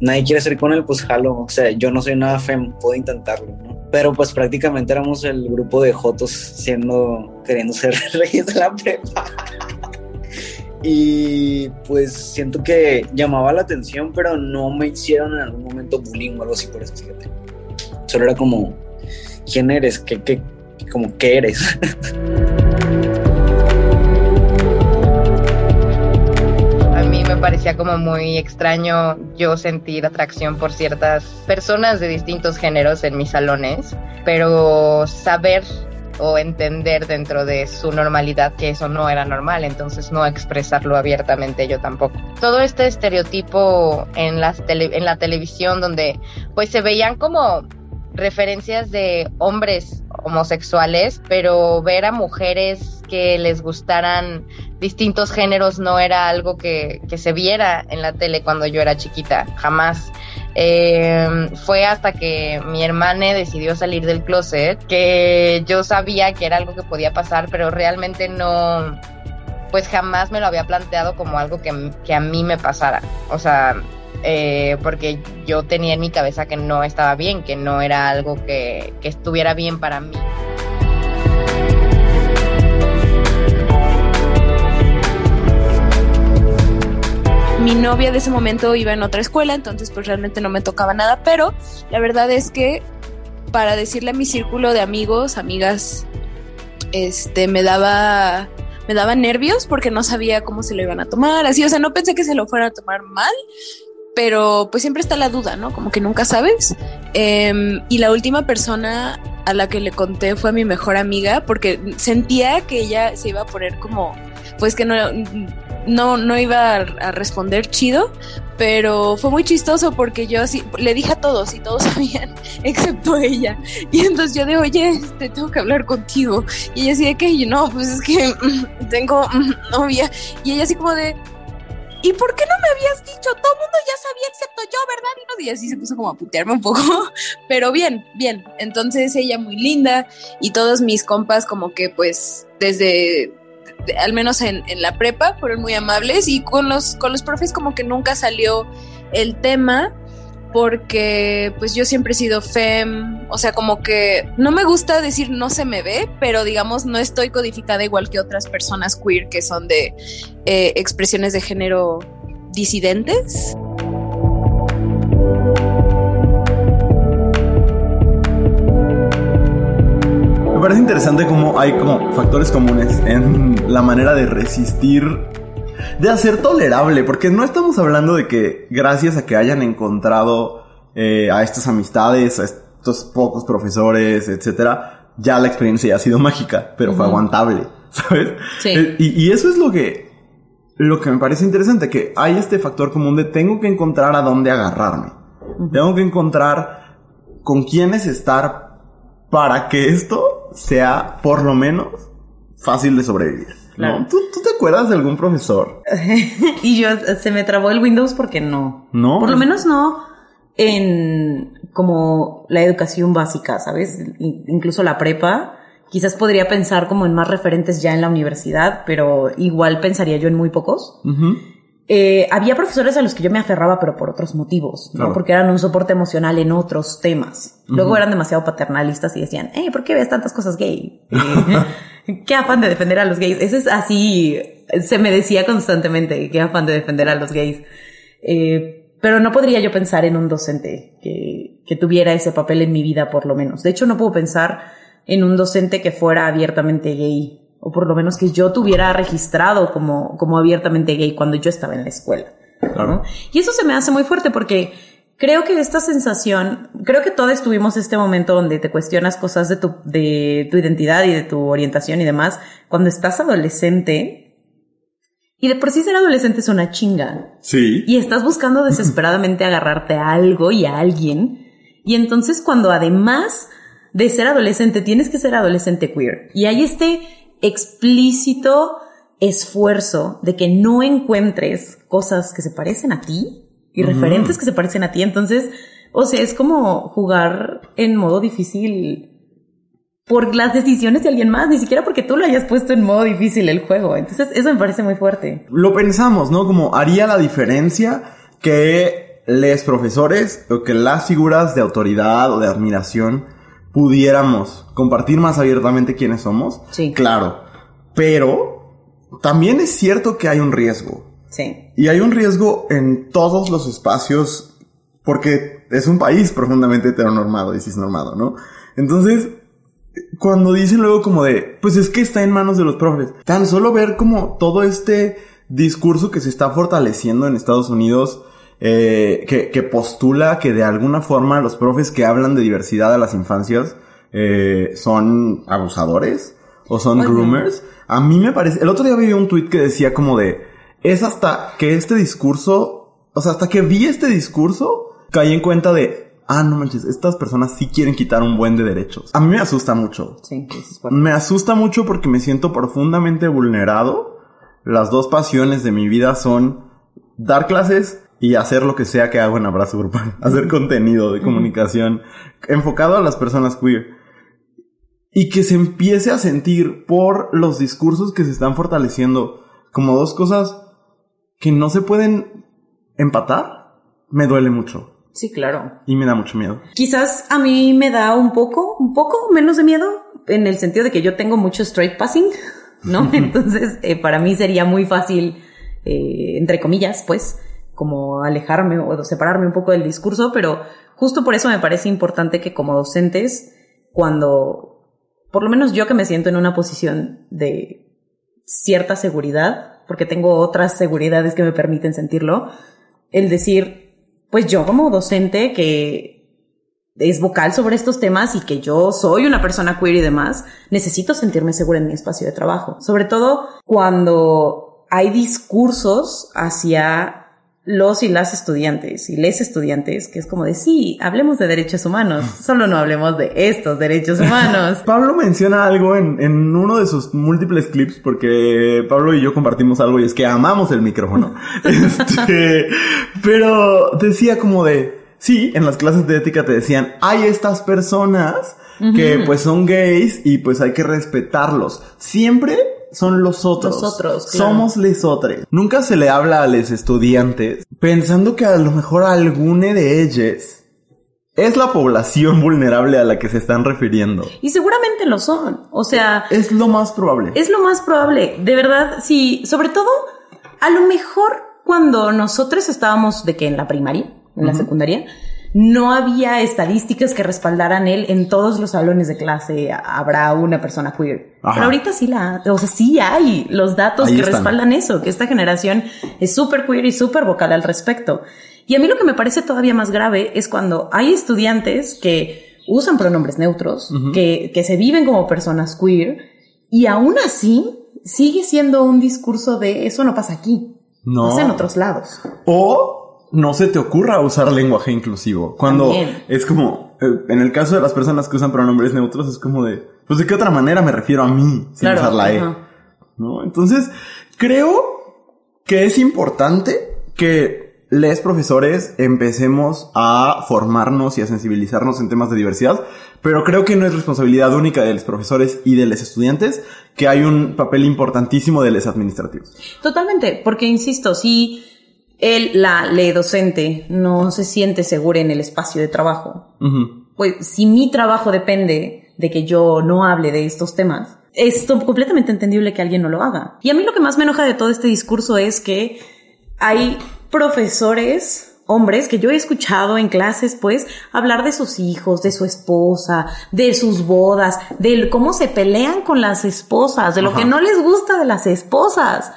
nadie quiere ser con él, pues jalo. O sea, yo no soy nada fem, puedo intentarlo, ¿no? Pero pues prácticamente éramos el grupo de Jotos siendo, queriendo ser reyes de la prepa. y pues siento que llamaba la atención, pero no me hicieron en algún momento bullying o algo así por eso, fíjate. Solo era como, ¿quién eres? ¿Qué, qué, como, ¿qué eres? parecía como muy extraño yo sentir atracción por ciertas personas de distintos géneros en mis salones, pero saber o entender dentro de su normalidad que eso no era normal, entonces no expresarlo abiertamente yo tampoco. Todo este estereotipo en, las en la televisión donde pues se veían como referencias de hombres homosexuales, pero ver a mujeres que les gustaran distintos géneros no era algo que, que se viera en la tele cuando yo era chiquita, jamás. Eh, fue hasta que mi hermana decidió salir del closet que yo sabía que era algo que podía pasar, pero realmente no, pues jamás me lo había planteado como algo que, que a mí me pasara. O sea, eh, porque yo tenía en mi cabeza que no estaba bien, que no era algo que, que estuviera bien para mí. Mi novia de ese momento iba en otra escuela, entonces pues realmente no me tocaba nada, pero la verdad es que para decirle a mi círculo de amigos, amigas, este, me daba, me daba nervios porque no sabía cómo se lo iban a tomar, así, o sea, no pensé que se lo fueran a tomar mal, pero pues siempre está la duda, ¿no? Como que nunca sabes. Em, y la última persona a la que le conté fue a mi mejor amiga porque sentía que ella se iba a poner como, pues que no, no, no iba a responder chido, pero fue muy chistoso porque yo así le dije a todos y todos sabían, excepto ella. Y entonces yo de, oye, este, tengo que hablar contigo. Y ella así de que, no, pues es que mm, tengo mm, novia. Y ella así como de, ¿y por qué no me habías dicho? Todo el mundo ya sabía excepto yo, ¿verdad? Y así se puso como a putearme un poco, pero bien, bien. Entonces ella muy linda y todos mis compas como que pues desde al menos en, la prepa, fueron muy amables y con los, con los profes como que nunca salió el tema porque pues yo siempre he sido fem, o sea, como que no me gusta decir no se me ve, pero digamos no estoy codificada igual que otras personas queer que son de eh, expresiones de género disidentes. Parece interesante cómo hay como factores comunes en la manera de resistir, de hacer tolerable, porque no estamos hablando de que gracias a que hayan encontrado eh, a estas amistades, a estos pocos profesores, etcétera, ya la experiencia ha sido mágica, pero fue aguantable, ¿sabes? Sí. Eh, y, eso es lo que, lo que me parece interesante, que hay este factor común de tengo que encontrar a dónde agarrarme. Tengo que encontrar con quiénes estar para que esto sea por lo menos fácil de sobrevivir. ¿no? ¿Tú, te acuerdas de algún profesor? y yo se me trabó el Windows porque no. No. Por lo menos no en como la educación básica, ¿sabes? Incluso la prepa. Quizás podría pensar como en más referentes ya en la universidad, pero igual pensaría yo en muy pocos. Eh, había profesores a los que yo me aferraba, pero por otros motivos, ¿no? Porque eran un soporte emocional en otros temas. Luego eran demasiado paternalistas y decían, hey, ¿por qué ves tantas cosas gay? qué afán de defender a los gays. Eso es así, se me decía constantemente, qué afán de defender a los gays. Eh, pero no podría yo pensar en un docente que, que tuviera ese papel en mi vida, por lo menos. De hecho, no puedo pensar en un docente que fuera abiertamente gay o por lo menos que yo tuviera registrado como, como abiertamente gay cuando yo estaba en la escuela. Y eso se me hace muy fuerte porque creo que esta sensación, creo que todos tuvimos este momento donde te cuestionas cosas de tu, de tu identidad y de tu orientación y demás, cuando estás adolescente. Y de por sí ser adolescente es una chinga. Sí. Y estás buscando desesperadamente agarrarte a algo y a alguien. Y entonces cuando además de ser adolescente tienes que ser adolescente queer. Y hay este explícito esfuerzo de que no encuentres cosas que se parecen a ti y referentes que se parecen a ti. Entonces, o sea, es como jugar en modo difícil por las decisiones de alguien más, ni siquiera porque tú lo hayas puesto en modo difícil el juego. Entonces, eso me parece muy fuerte. Lo pensamos, ¿no? Como haría la diferencia que les profesores o que las figuras de autoridad o de admiración pudiéramos compartir más abiertamente quiénes somos. Sí. Claro. Pero también es cierto que hay un riesgo. Sí. Y hay un riesgo en todos los espacios porque es un país profundamente heteronormado y cisnormado, ¿no? Entonces, cuando dicen luego como de, pues es que está en manos de los profes, tan solo ver como todo este discurso que se está fortaleciendo en Estados Unidos, eh, que, que postula que de alguna forma los profes que hablan de diversidad a las infancias eh, son abusadores o son Oye. groomers. A mí me parece, el otro día vi un tweet que decía como de, es hasta que este discurso, o sea, hasta que vi este discurso, caí en cuenta de, ah, no manches, estas personas sí quieren quitar un buen de derechos. A mí me asusta mucho. Sí, eso es. Me asusta mucho porque me siento profundamente vulnerado. Las dos pasiones de mi vida son dar clases y hacer lo que sea que hago en Abrazo Grupal. Hacer contenido de comunicación enfocado a las personas queer. Y que se empiece a sentir por los discursos que se están fortaleciendo como dos cosas que no se pueden empatar, me duele mucho. Sí, claro. Y me da mucho miedo. Quizás a mí me da un poco, un poco menos de miedo, en el sentido de que yo tengo mucho straight passing, ¿no? Entonces, eh, para mí sería muy fácil, eh, entre comillas, pues, como alejarme o separarme un poco del discurso, pero justo por eso me parece importante que como docentes, cuando, por lo menos yo que me siento en una posición de cierta seguridad, porque tengo otras seguridades que me permiten sentirlo, el decir, pues yo como docente que es vocal sobre estos temas y que yo soy una persona queer y demás, necesito sentirme segura en mi espacio de trabajo. Sobre todo cuando hay discursos hacia los y las estudiantes y les estudiantes, que es como de sí, hablemos de derechos humanos, solo no hablemos de estos derechos humanos. Pablo menciona algo en, en uno de sus múltiples clips, porque Pablo y yo compartimos algo y es que amamos el micrófono. este, pero decía como de, sí, en las clases de ética te decían, hay estas personas que pues son gays y pues hay que respetarlos. Siempre son los otros. Los otros, claro. Somos lesotres. Nunca se le habla a los estudiantes pensando que a lo mejor alguna de ellos es la población vulnerable a la que se están refiriendo. Y seguramente lo son. O sea, Es lo más probable. Es lo más probable. De verdad, sí. Sobre todo, a lo mejor cuando nosotros estábamos de que en la primaria, en la secundaria, no había estadísticas que respaldaran él en todos los salones de clase habrá una persona queer. Ajá. Pero ahorita sí la, o sea, sí hay los datos Ahí que están. respaldan eso, que esta generación es súper queer y súper vocal al respecto. Y a mí lo que me parece todavía más grave es cuando hay estudiantes que usan pronombres neutros, que, que se viven como personas queer, y aún así sigue siendo un discurso de eso no pasa aquí, No. pasa en otros lados. O no se te ocurra usar lenguaje inclusivo. Cuando También. es como, eh, en el caso de las personas que usan pronombres neutros, es como de, pues de qué otra manera me refiero a mí sin Claro, usar la E. ¿No? Entonces, creo que es importante que les profesores empecemos a formarnos y a sensibilizarnos en temas de diversidad, pero creo que no es responsabilidad única de los profesores y de los estudiantes, que hay un papel importantísimo de los administrativos. Totalmente, porque insisto, si él, la ley docente, no se siente segura en el espacio de trabajo, pues si mi trabajo depende de que yo no hable de estos temas, es completamente entendible que alguien no lo haga. Y a mí lo que más me enoja de todo este discurso es que hay profesores, hombres, que yo he escuchado en clases, pues, hablar de sus hijos, de su esposa, de sus bodas, de cómo se pelean con las esposas, de lo Ajá. que no les gusta de las esposas.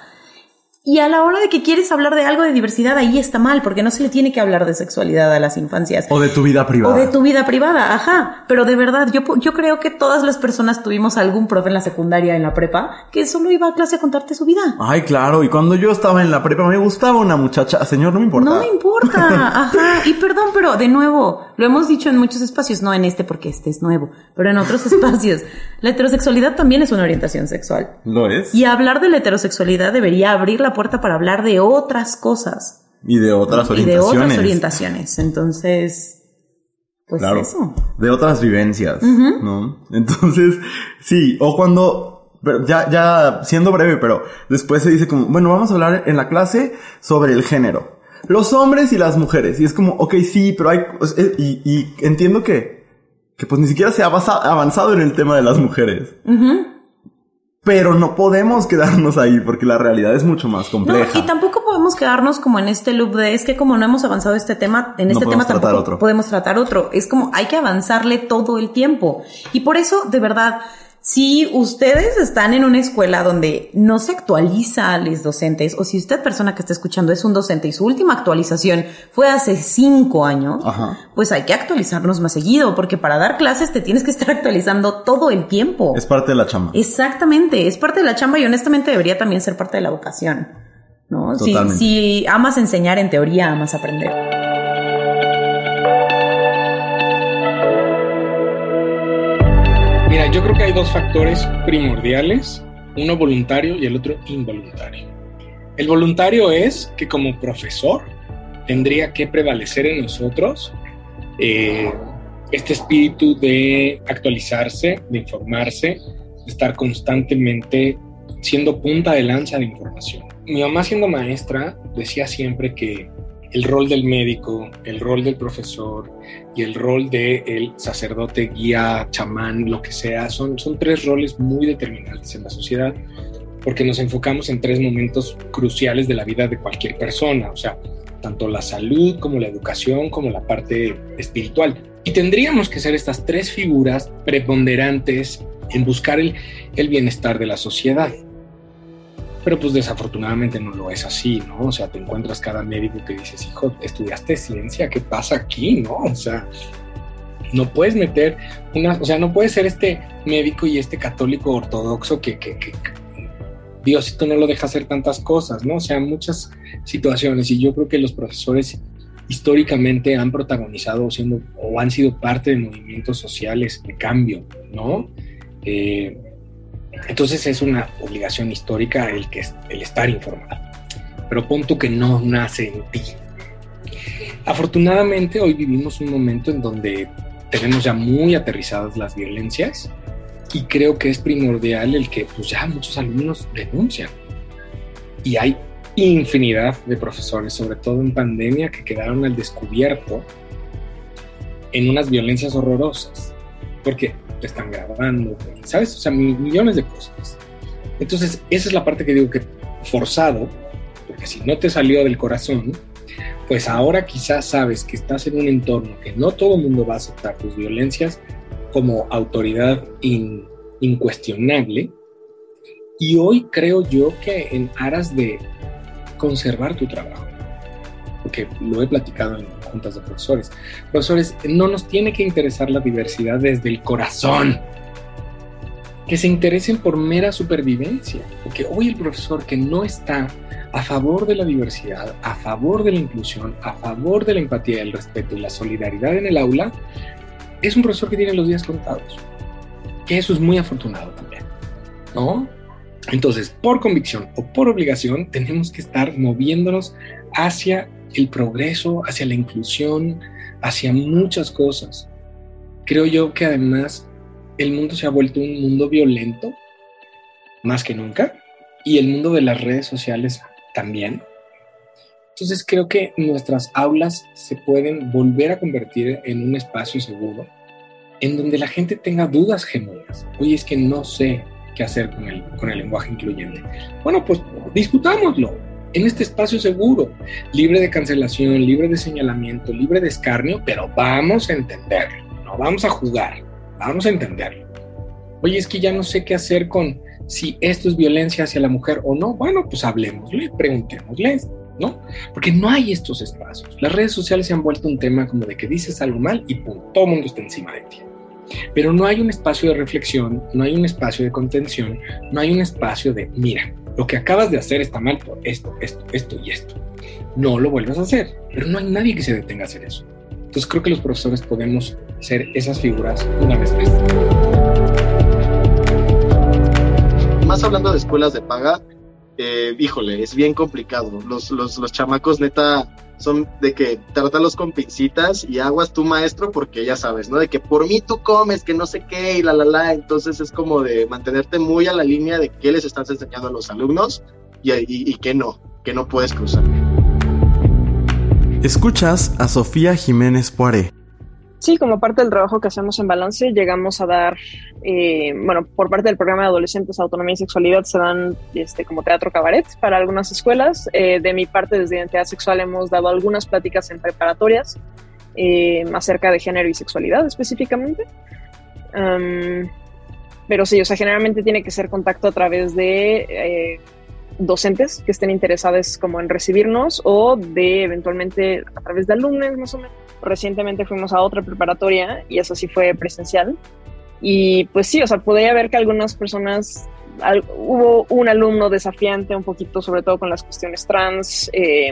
Y a la hora de que quieres hablar de algo de diversidad, ahí está mal, porque no se le tiene que hablar de sexualidad a las infancias. O de tu vida privada. O de tu vida privada, ajá. Pero de verdad, yo, yo creo que todas las personas tuvimos algún profe en la secundaria, en la prepa, que solo iba a clase a contarte su vida. Ay, claro, y cuando yo estaba en la prepa me gustaba una muchacha, señor, no me importa. No me importa, ajá. Y perdón, pero de nuevo, lo hemos dicho en muchos espacios, no en este porque este es nuevo, pero en otros espacios. La heterosexualidad también es una orientación sexual. Lo es. Y hablar de la heterosexualidad debería abrir la puerta para hablar de otras cosas. Y de otras Y de orientaciones. otras orientaciones. Entonces, pues claro. eso. De otras vivencias. ¿no? Entonces, sí, o cuando, pero ya, ya siendo breve, pero después se dice como, bueno, vamos a hablar en la clase sobre el género. Los hombres y las mujeres. Y es como, ok, sí, pero hay, y, y entiendo que, que pues ni siquiera se ha avanzado en el tema de las mujeres. Pero no podemos quedarnos ahí porque la realidad es mucho más No, compleja. y tampoco podemos quedarnos como en este loop de es que como no hemos avanzado este tema, en No este tema tampoco otro. podemos tratar otro. Es como hay que avanzarle todo el tiempo. Y por eso, de verdad, Si ustedes están en una escuela donde no se actualiza a los docentes, o si usted, persona que está escuchando, es un docente y su última actualización fue hace cinco años, pues hay que actualizarnos más seguido, porque para dar clases te tienes que estar actualizando todo el tiempo. Es parte de la chamba. Exactamente, es parte de la chamba y honestamente debería también ser parte de la vocación. ¿no? Si, si amas enseñar, en teoría amas aprender. Mira, yo creo que hay dos factores primordiales, uno voluntario y el otro involuntario. El voluntario es que como profesor tendría que prevalecer en nosotros eh, este espíritu de actualizarse, de informarse, de estar constantemente siendo punta de lanza de información. Mi mamá siendo maestra decía siempre que el rol del médico, el rol del profesor y el rol del el sacerdote, guía, chamán, lo que sea, son, son tres roles muy determinantes en la sociedad porque nos enfocamos en tres momentos cruciales de la vida de cualquier persona, o sea, tanto la salud como la educación como la parte espiritual. Y tendríamos que ser estas tres figuras preponderantes en buscar el, el bienestar de la sociedad. Pero pues desafortunadamente no lo es así, ¿no? O sea, te encuentras cada médico que dices, hijo, estudiaste ciencia, ¿qué pasa aquí, no? O sea, no puedes meter una, o sea, no puedes ser este médico y este católico ortodoxo que, que, que Diosito no lo deja hacer tantas cosas, ¿no? O sea, muchas situaciones y yo creo que los profesores históricamente han protagonizado siendo o han sido parte de movimientos sociales de cambio, ¿no? Eh, entonces es una obligación histórica el, que, el estar informado. Pero punto que no nace en ti. Afortunadamente hoy vivimos un momento en donde tenemos ya muy aterrizadas las violencias y creo que es primordial el que pues ya muchos alumnos denuncian. Y hay infinidad de profesores, sobre todo en pandemia, que quedaron al descubierto en unas violencias horrorosas. Porque te están grabando, ¿sabes? O sea, millones de cosas. Entonces, esa es la parte que digo que forzado, porque si no te salió del corazón, pues ahora quizás sabes que estás en un entorno que no todo el mundo va a aceptar tus violencias como autoridad incuestionable. Y hoy creo yo que en aras de conservar tu trabajo, porque lo he platicado en juntas de profesores. Profesores, no nos tiene que interesar la diversidad desde el corazón. Que se interesen por mera supervivencia. Porque hoy el profesor que no está a favor de la diversidad, a favor de la inclusión, a favor de la empatía, el respeto y la solidaridad en el aula, es un profesor que tiene los días contados. Que eso es muy afortunado también. ¿No? Entonces, por convicción o por obligación, tenemos que estar moviéndonos hacia el progreso, hacia la inclusión, hacia muchas cosas. Creo yo que además el mundo se ha vuelto un mundo violento, más que nunca, y el mundo de las redes sociales también. Entonces creo que nuestras aulas se pueden volver a convertir en un espacio seguro, en donde la gente tenga dudas genuinas. Oye, es que no sé qué hacer con el, con el lenguaje incluyente. Bueno, pues discutámoslo en este espacio seguro, libre de cancelación, libre de señalamiento, libre de escarnio, pero vamos a entenderlo, no vamos a jugar, vamos a entenderlo. Oye, es que ya no sé qué hacer con si esto es violencia hacia la mujer o no. Bueno, pues hablemosle, preguntémosle, ¿no? Porque no hay estos espacios. Las redes sociales se han vuelto un tema como de que dices algo mal y todo el mundo está encima de ti. Pero no hay un espacio de reflexión, no hay un espacio de contención, no hay un espacio de, mira, lo que acabas de hacer está mal por esto, esto, esto y esto. No lo vuelvas a hacer, pero no hay nadie que se detenga a hacer eso. Entonces creo que los profesores podemos ser esas figuras una vez más. Más hablando de escuelas de paga, eh, híjole, es bien complicado. Los, los, los chamacos neta son de que tratarlos con pincitas y aguas tu maestro porque ya sabes, ¿no? De que por mí tú comes, que no sé qué y la la la. Entonces es como de mantenerte muy a la línea de qué les estás enseñando a los alumnos y, y, y qué no, que no puedes cruzar. Escuchas a Sofía Jiménez Poiré. Sí, como parte del trabajo que hacemos en Balance, llegamos a dar, eh, bueno, por parte del programa de adolescentes Autonomía y Sexualidad se dan este, como teatro cabaret para algunas escuelas. Eh, de mi parte, desde Identidad Sexual, hemos dado algunas pláticas en preparatorias eh, acerca de género y sexualidad específicamente. pero sí, o sea, generalmente tiene que ser contacto a través de eh, docentes que estén interesados como en recibirnos o de eventualmente a través de alumnos más o menos. Recientemente fuimos a otra preparatoria y eso sí fue presencial. Y pues sí, o sea, podría ver que algunas personas, hubo un alumno desafiante un poquito, sobre todo con las cuestiones trans. Eh,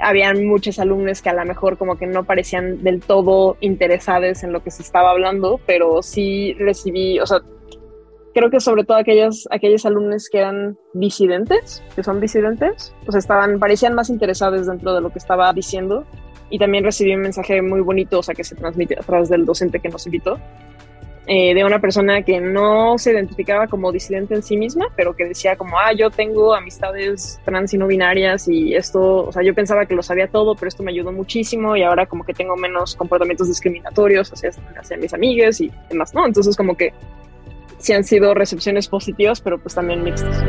habían muchos alumnos que a lo mejor como que no parecían del todo interesados en lo que se estaba hablando, pero sí recibí, o sea, creo que sobre todo aquellos, aquellos alumnos que eran disidentes, que son disidentes, pues estaban, parecían más interesados dentro de lo que estaba diciendo. Y también recibí un mensaje muy bonito, o sea, que se transmite a través del docente que nos invitó, eh, de una persona que no se identificaba como disidente en sí misma, pero que decía como, ah, yo tengo amistades trans y no binarias y esto, o sea, yo pensaba que lo sabía todo, pero esto me ayudó muchísimo y ahora como que tengo menos comportamientos discriminatorios hacia, hacia mis amigas y demás, ¿no? Entonces como que sí han sido recepciones positivas, pero pues también mixtas.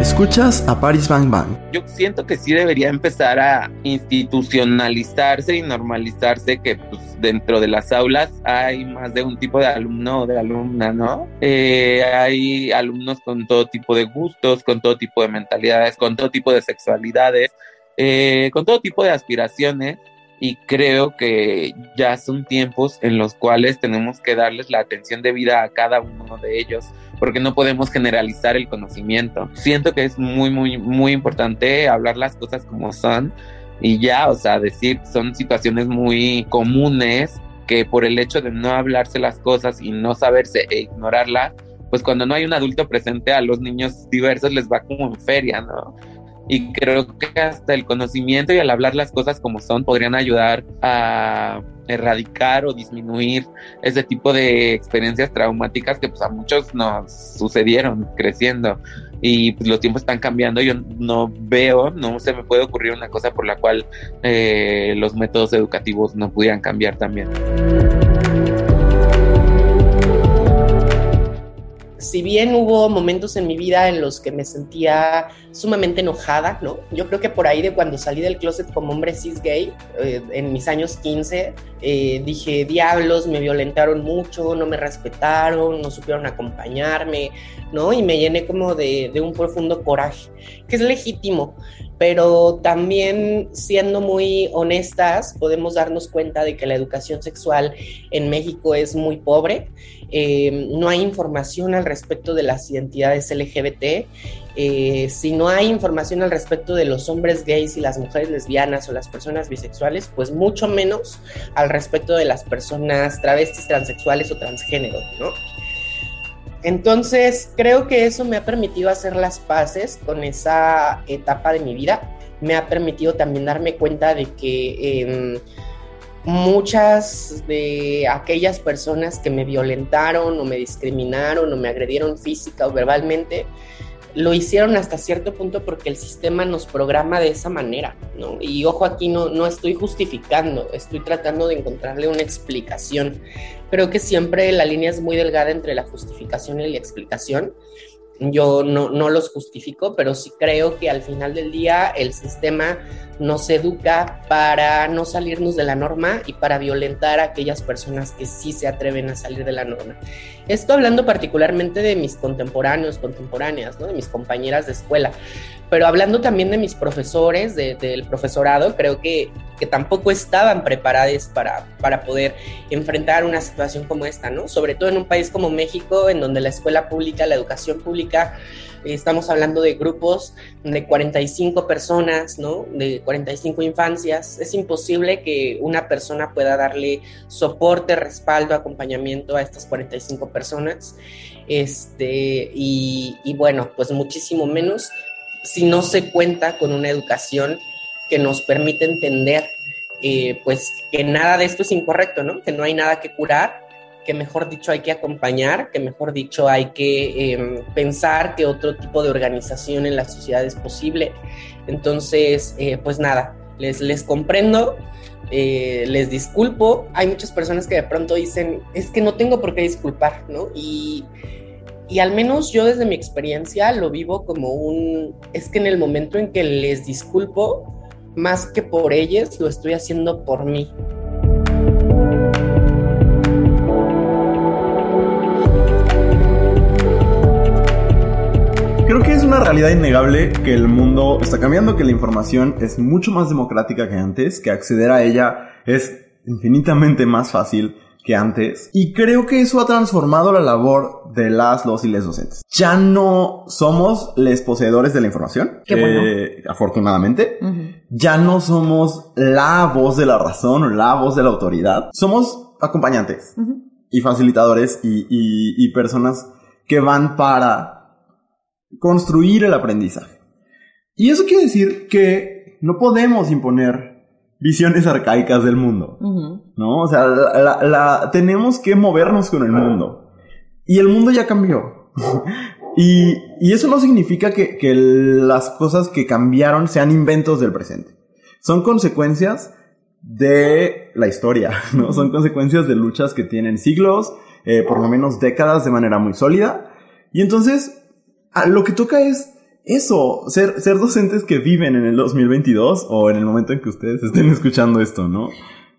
Escuchas a Paris Bang Bang. Yo siento que sí debería empezar a institucionalizarse y normalizarse que pues, dentro de las aulas hay más de un tipo de alumno o de alumna, ¿no? Eh, hay alumnos con todo tipo de gustos, con todo tipo de mentalidades, con todo tipo de sexualidades, eh, con todo tipo de aspiraciones y creo que ya son tiempos en los cuales tenemos que darles la atención debida a cada uno de ellos porque no podemos generalizar el conocimiento. Siento que es muy, muy, muy importante hablar las cosas como son y ya, o sea, decir, son situaciones muy comunes que por el hecho de no hablarse las cosas y no saberse e ignorarlas, pues cuando no hay un adulto presente a los niños diversos les va como en feria, ¿no? Y creo que hasta el conocimiento y al hablar las cosas como son podrían ayudar a erradicar o disminuir ese tipo de experiencias traumáticas que pues a muchos nos sucedieron creciendo. Y pues, los tiempos están cambiando. Yo no veo no se me puede ocurrir una cosa por la cual eh, los métodos educativos no pudieran cambiar también si bien hubo momentos en mi vida en los que me sentía sumamente enojada, ¿no? Yo creo que por ahí de cuando salí del closet como hombre cis gay, eh, en mis años 15, eh, dije, diablos, me violentaron mucho, no me respetaron, no supieron acompañarme, ¿no? Y me llené como de, de un profundo coraje, que es legítimo, pero también siendo muy honestas, podemos darnos cuenta de que la educación sexual en México es muy pobre eh, no hay información al respecto de las identidades LGBT, eh, si no hay información al respecto de los hombres gays y las mujeres lesbianas o las personas bisexuales, pues mucho menos al respecto de las personas travestis, transexuales o transgénero, ¿no? Entonces, creo que eso me ha permitido hacer las paces con esa etapa de mi vida. Me ha permitido también darme cuenta de que em, muchas de aquellas personas que me violentaron o me discriminaron o me agredieron física o verbalmente, lo hicieron hasta cierto punto porque el sistema nos programa de esa manera, ¿no? Y ojo, aquí no, no estoy justificando, estoy tratando de encontrarle una explicación. Creo que siempre la línea es muy delgada entre la justificación y la explicación yo no, no, los justifico, pero sí creo que al final del día el sistema nos educa para no salirnos de la norma y para violentar a aquellas personas que sí se atreven a salir de la norma. Esto hablando particularmente de mis contemporáneos, contemporáneas, ¿no? de mis compañeras de escuela, pero hablando también de mis profesores, del profesorado, creo que, que, tampoco estaban preparados para, para poder enfrentar una situación como esta, ¿no? Sobre todo en un país como México, en donde la escuela pública, la educación pública, estamos hablando de grupos de 45 personas, ¿no? De 45 infancias. Es imposible que una persona pueda darle soporte, respaldo, acompañamiento a estas 45 personas. Este, y, y bueno, pues muchísimo menos si no se cuenta con una educación que nos permite entender eh, pues que nada de esto es incorrecto, ¿no? Que no hay nada que curar, que mejor dicho hay que acompañar, que mejor dicho hay que em, pensar que otro tipo de organización en la sociedad es posible. Entonces, eh, pues nada, les, les comprendo, eh, les disculpo. Hay muchas personas que de pronto dicen, es que no tengo por qué disculpar, ¿no? Y y al menos yo desde mi experiencia lo vivo como un, es que en el momento en que les disculpo, más que por ellos, lo estoy haciendo por mí. Una realidad innegable que el mundo está cambiando, que la información es mucho más democrática que antes, que acceder a ella es infinitamente más fácil que antes. Y creo que eso ha transformado la labor de las, los y les docentes. Ya no somos les poseedores de la información. Qué bueno. eh, afortunadamente. Ya no somos la voz de la razón o la voz de la autoridad. Somos acompañantes y facilitadores y, y- y personas que van para construir el aprendizaje. Y eso quiere decir que no podemos imponer visiones arcaicas del mundo. ¿no? O sea, la- la- la- tenemos que movernos con el mundo. Y el mundo ya cambió. y, y eso no significa que, que las cosas que cambiaron sean inventos del presente. Son consecuencias de la historia, ¿no? Son consecuencias de luchas que tienen siglos, eh, por lo menos décadas de manera muy sólida. Y entonces, a- lo que toca es eso, ser, ser docentes que viven en el 2022 o en el momento en que ustedes estén escuchando esto, ¿no?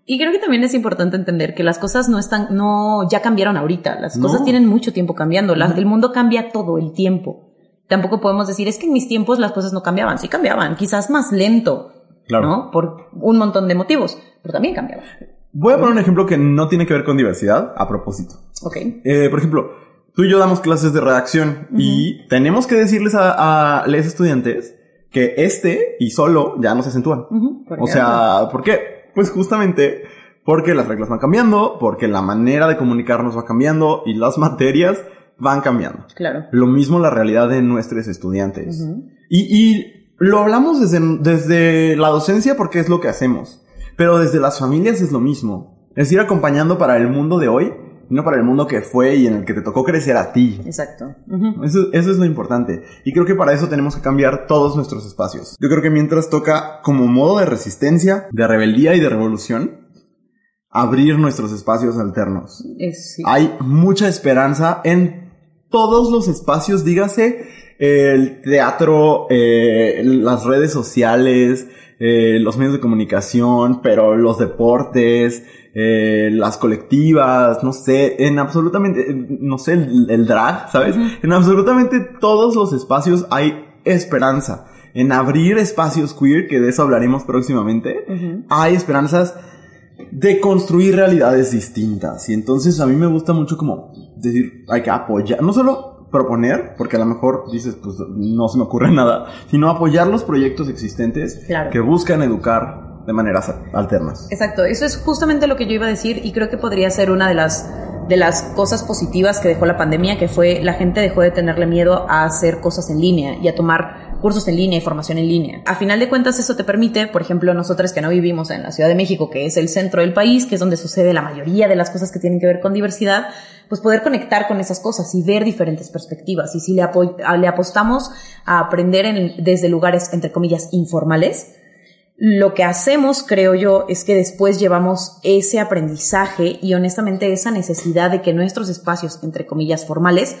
Y creo que también es importante entender que las cosas no están, no, ya cambiaron ahorita. Las No. cosas tienen mucho tiempo cambiando. La- el mundo cambia todo el tiempo. Tampoco podemos decir, es que en mis tiempos las cosas no cambiaban. Sí cambiaban, quizás más lento, Claro. ¿no? Por un montón de motivos, pero también cambiaban. Voy a poner un ejemplo que no tiene que ver con diversidad, a propósito. Ok. Eh, por ejemplo, tú y yo damos clases de redacción y tenemos que decirles a, a los estudiantes que este y solo ya no se acentúan. ¿Por O sea, ¿por qué? Pues justamente porque las reglas van cambiando, porque la manera de comunicarnos va cambiando y las materias van cambiando. Claro. Lo mismo la realidad de nuestros estudiantes. Y, y lo hablamos desde, desde la docencia porque es lo que hacemos. Pero desde las familias es lo mismo. Es ir acompañando para el mundo de hoy, y no para el mundo que fue y en el que te tocó crecer a ti. Exacto. Eso, eso es lo importante. Y creo que para eso tenemos que cambiar todos nuestros espacios. Yo creo que mientras toca como modo de resistencia, de rebeldía y de revolución, abrir nuestros espacios alternos. Sí. Hay mucha esperanza en todos los espacios, dígase el teatro, eh, las redes sociales, eh, los medios de comunicación, pero los deportes, eh, las colectivas, no sé, en absolutamente, eh, no sé, el, el drag, ¿sabes? En absolutamente todos los espacios hay esperanza. En abrir espacios queer, que de eso hablaremos próximamente, Ujú. hay esperanzas de construir realidades distintas. Y entonces a mí me gusta mucho como decir, hay que apoyar, no solo proponer, porque a lo mejor dices, pues no se me ocurre nada, sino apoyar los proyectos existentes Claro. que buscan educar de maneras alternas. Exacto, eso es justamente lo que yo iba a decir y creo que podría ser una de las de las cosas positivas que dejó la pandemia, que fue la gente dejó de tenerle miedo a hacer cosas en línea y a tomar cursos en línea y formación en línea. A final de cuentas eso te permite, por ejemplo, nosotros que no vivimos en la Ciudad de México, que es el centro del país, que es donde sucede la mayoría de las cosas que tienen que ver con diversidad, pues poder conectar con esas cosas y ver diferentes perspectivas. Y si le, le apostamos a aprender en- desde lugares, entre comillas, informales, lo que hacemos, creo yo, es que después llevamos ese aprendizaje y honestamente esa necesidad de que nuestros espacios, entre comillas, formales,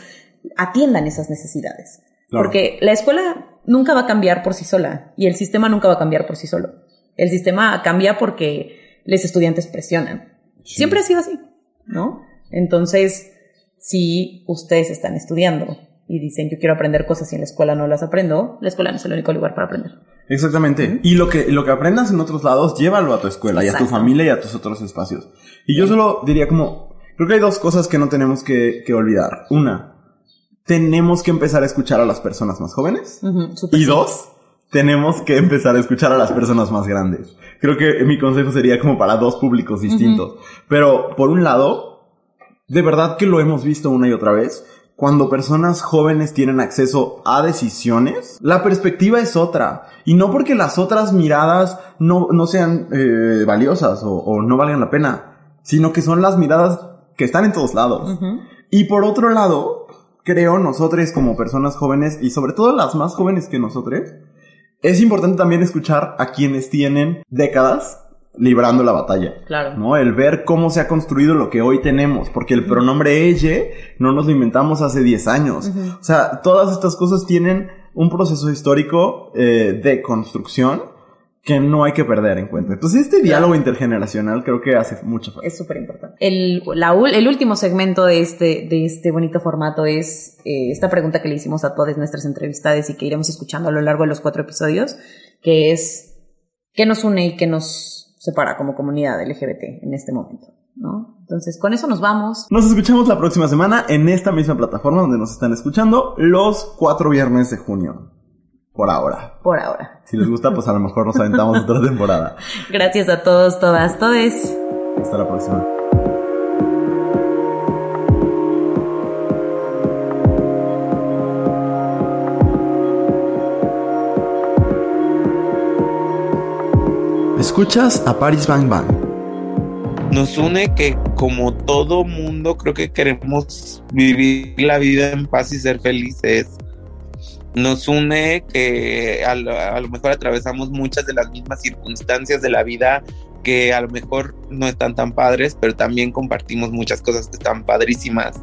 atiendan esas necesidades. Claro. Porque la escuela nunca va a cambiar por sí sola y el sistema nunca va a cambiar por sí solo. El sistema cambia porque los estudiantes presionan. Siempre ha sido así, ¿no? Entonces, si ustedes están estudiando y dicen yo quiero aprender cosas y en la escuela no las aprendo, la escuela no es el único lugar para aprender. Exactamente. Y lo que, lo que aprendas en otros lados, llévalo a tu escuela y a tu Exacto. familia y a tus otros espacios. Y yo solo diría como, creo que hay dos cosas que no tenemos que, que olvidar. Una, tenemos que empezar a escuchar a las personas más jóvenes. Ujú, súper Y dos, tenemos que empezar a escuchar a las personas más grandes. Creo que mi consejo sería como para dos públicos distintos. Pero, por un lado, de verdad que lo hemos visto una y otra vez. Cuando personas jóvenes tienen acceso a decisiones, la perspectiva es otra. Y no porque las otras miradas no, no sean eh, valiosas o, o no valgan la pena, sino que son las miradas que están en todos lados. Y por otro lado, creo nosotros como personas jóvenes y sobre todo las más jóvenes que nosotros, es importante también escuchar a quienes tienen décadas librando la batalla. Claro. ¿no? El ver cómo se ha construido lo que hoy tenemos, porque el pronombre ella no nos lo inventamos hace 10 años. Ujú. O sea, todas estas cosas tienen un proceso histórico eh, de construcción que no hay que perder en cuenta. Entonces, este diálogo intergeneracional creo que hace mucho falta. Es súper importante. El, la el último segmento de este, de este bonito formato es eh, esta pregunta que le hicimos a todas nuestras entrevistadas y que iremos escuchando a lo largo de los cuatro episodios, que es ¿qué nos une y qué nos separa como comunidad LGBT en este momento? ¿no? Entonces, con eso nos vamos. Nos escuchamos la próxima semana en esta misma plataforma donde nos están escuchando los cuatro viernes de junio. Por ahora. Por ahora. Si les gusta, pues a lo mejor nos aventamos otra temporada. Gracias a todos, todas, todes. Hasta la próxima. Escuchas a Paris Bang Bang. Nos une que como todo mundo creo que queremos vivir la vida en paz y ser felices. Nos une que a lo, a lo mejor atravesamos muchas de las mismas circunstancias de la vida que a lo mejor no están tan padres, pero también compartimos muchas cosas que están padrísimas.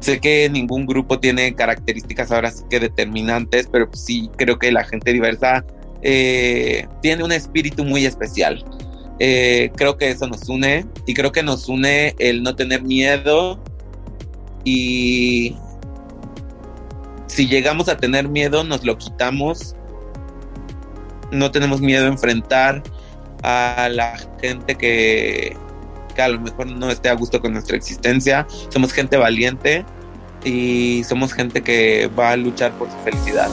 Sé que ningún grupo tiene características ahora sí que determinantes, pero sí creo que la gente diversa eh, tiene un espíritu muy especial. Eh, creo que eso nos une y creo que nos une el no tener miedo y si llegamos a tener miedo nos lo quitamos. No tenemos miedo a enfrentar a la gente que, que a lo mejor no esté a gusto con nuestra existencia. Somos gente valiente y somos gente que va a luchar por su felicidad.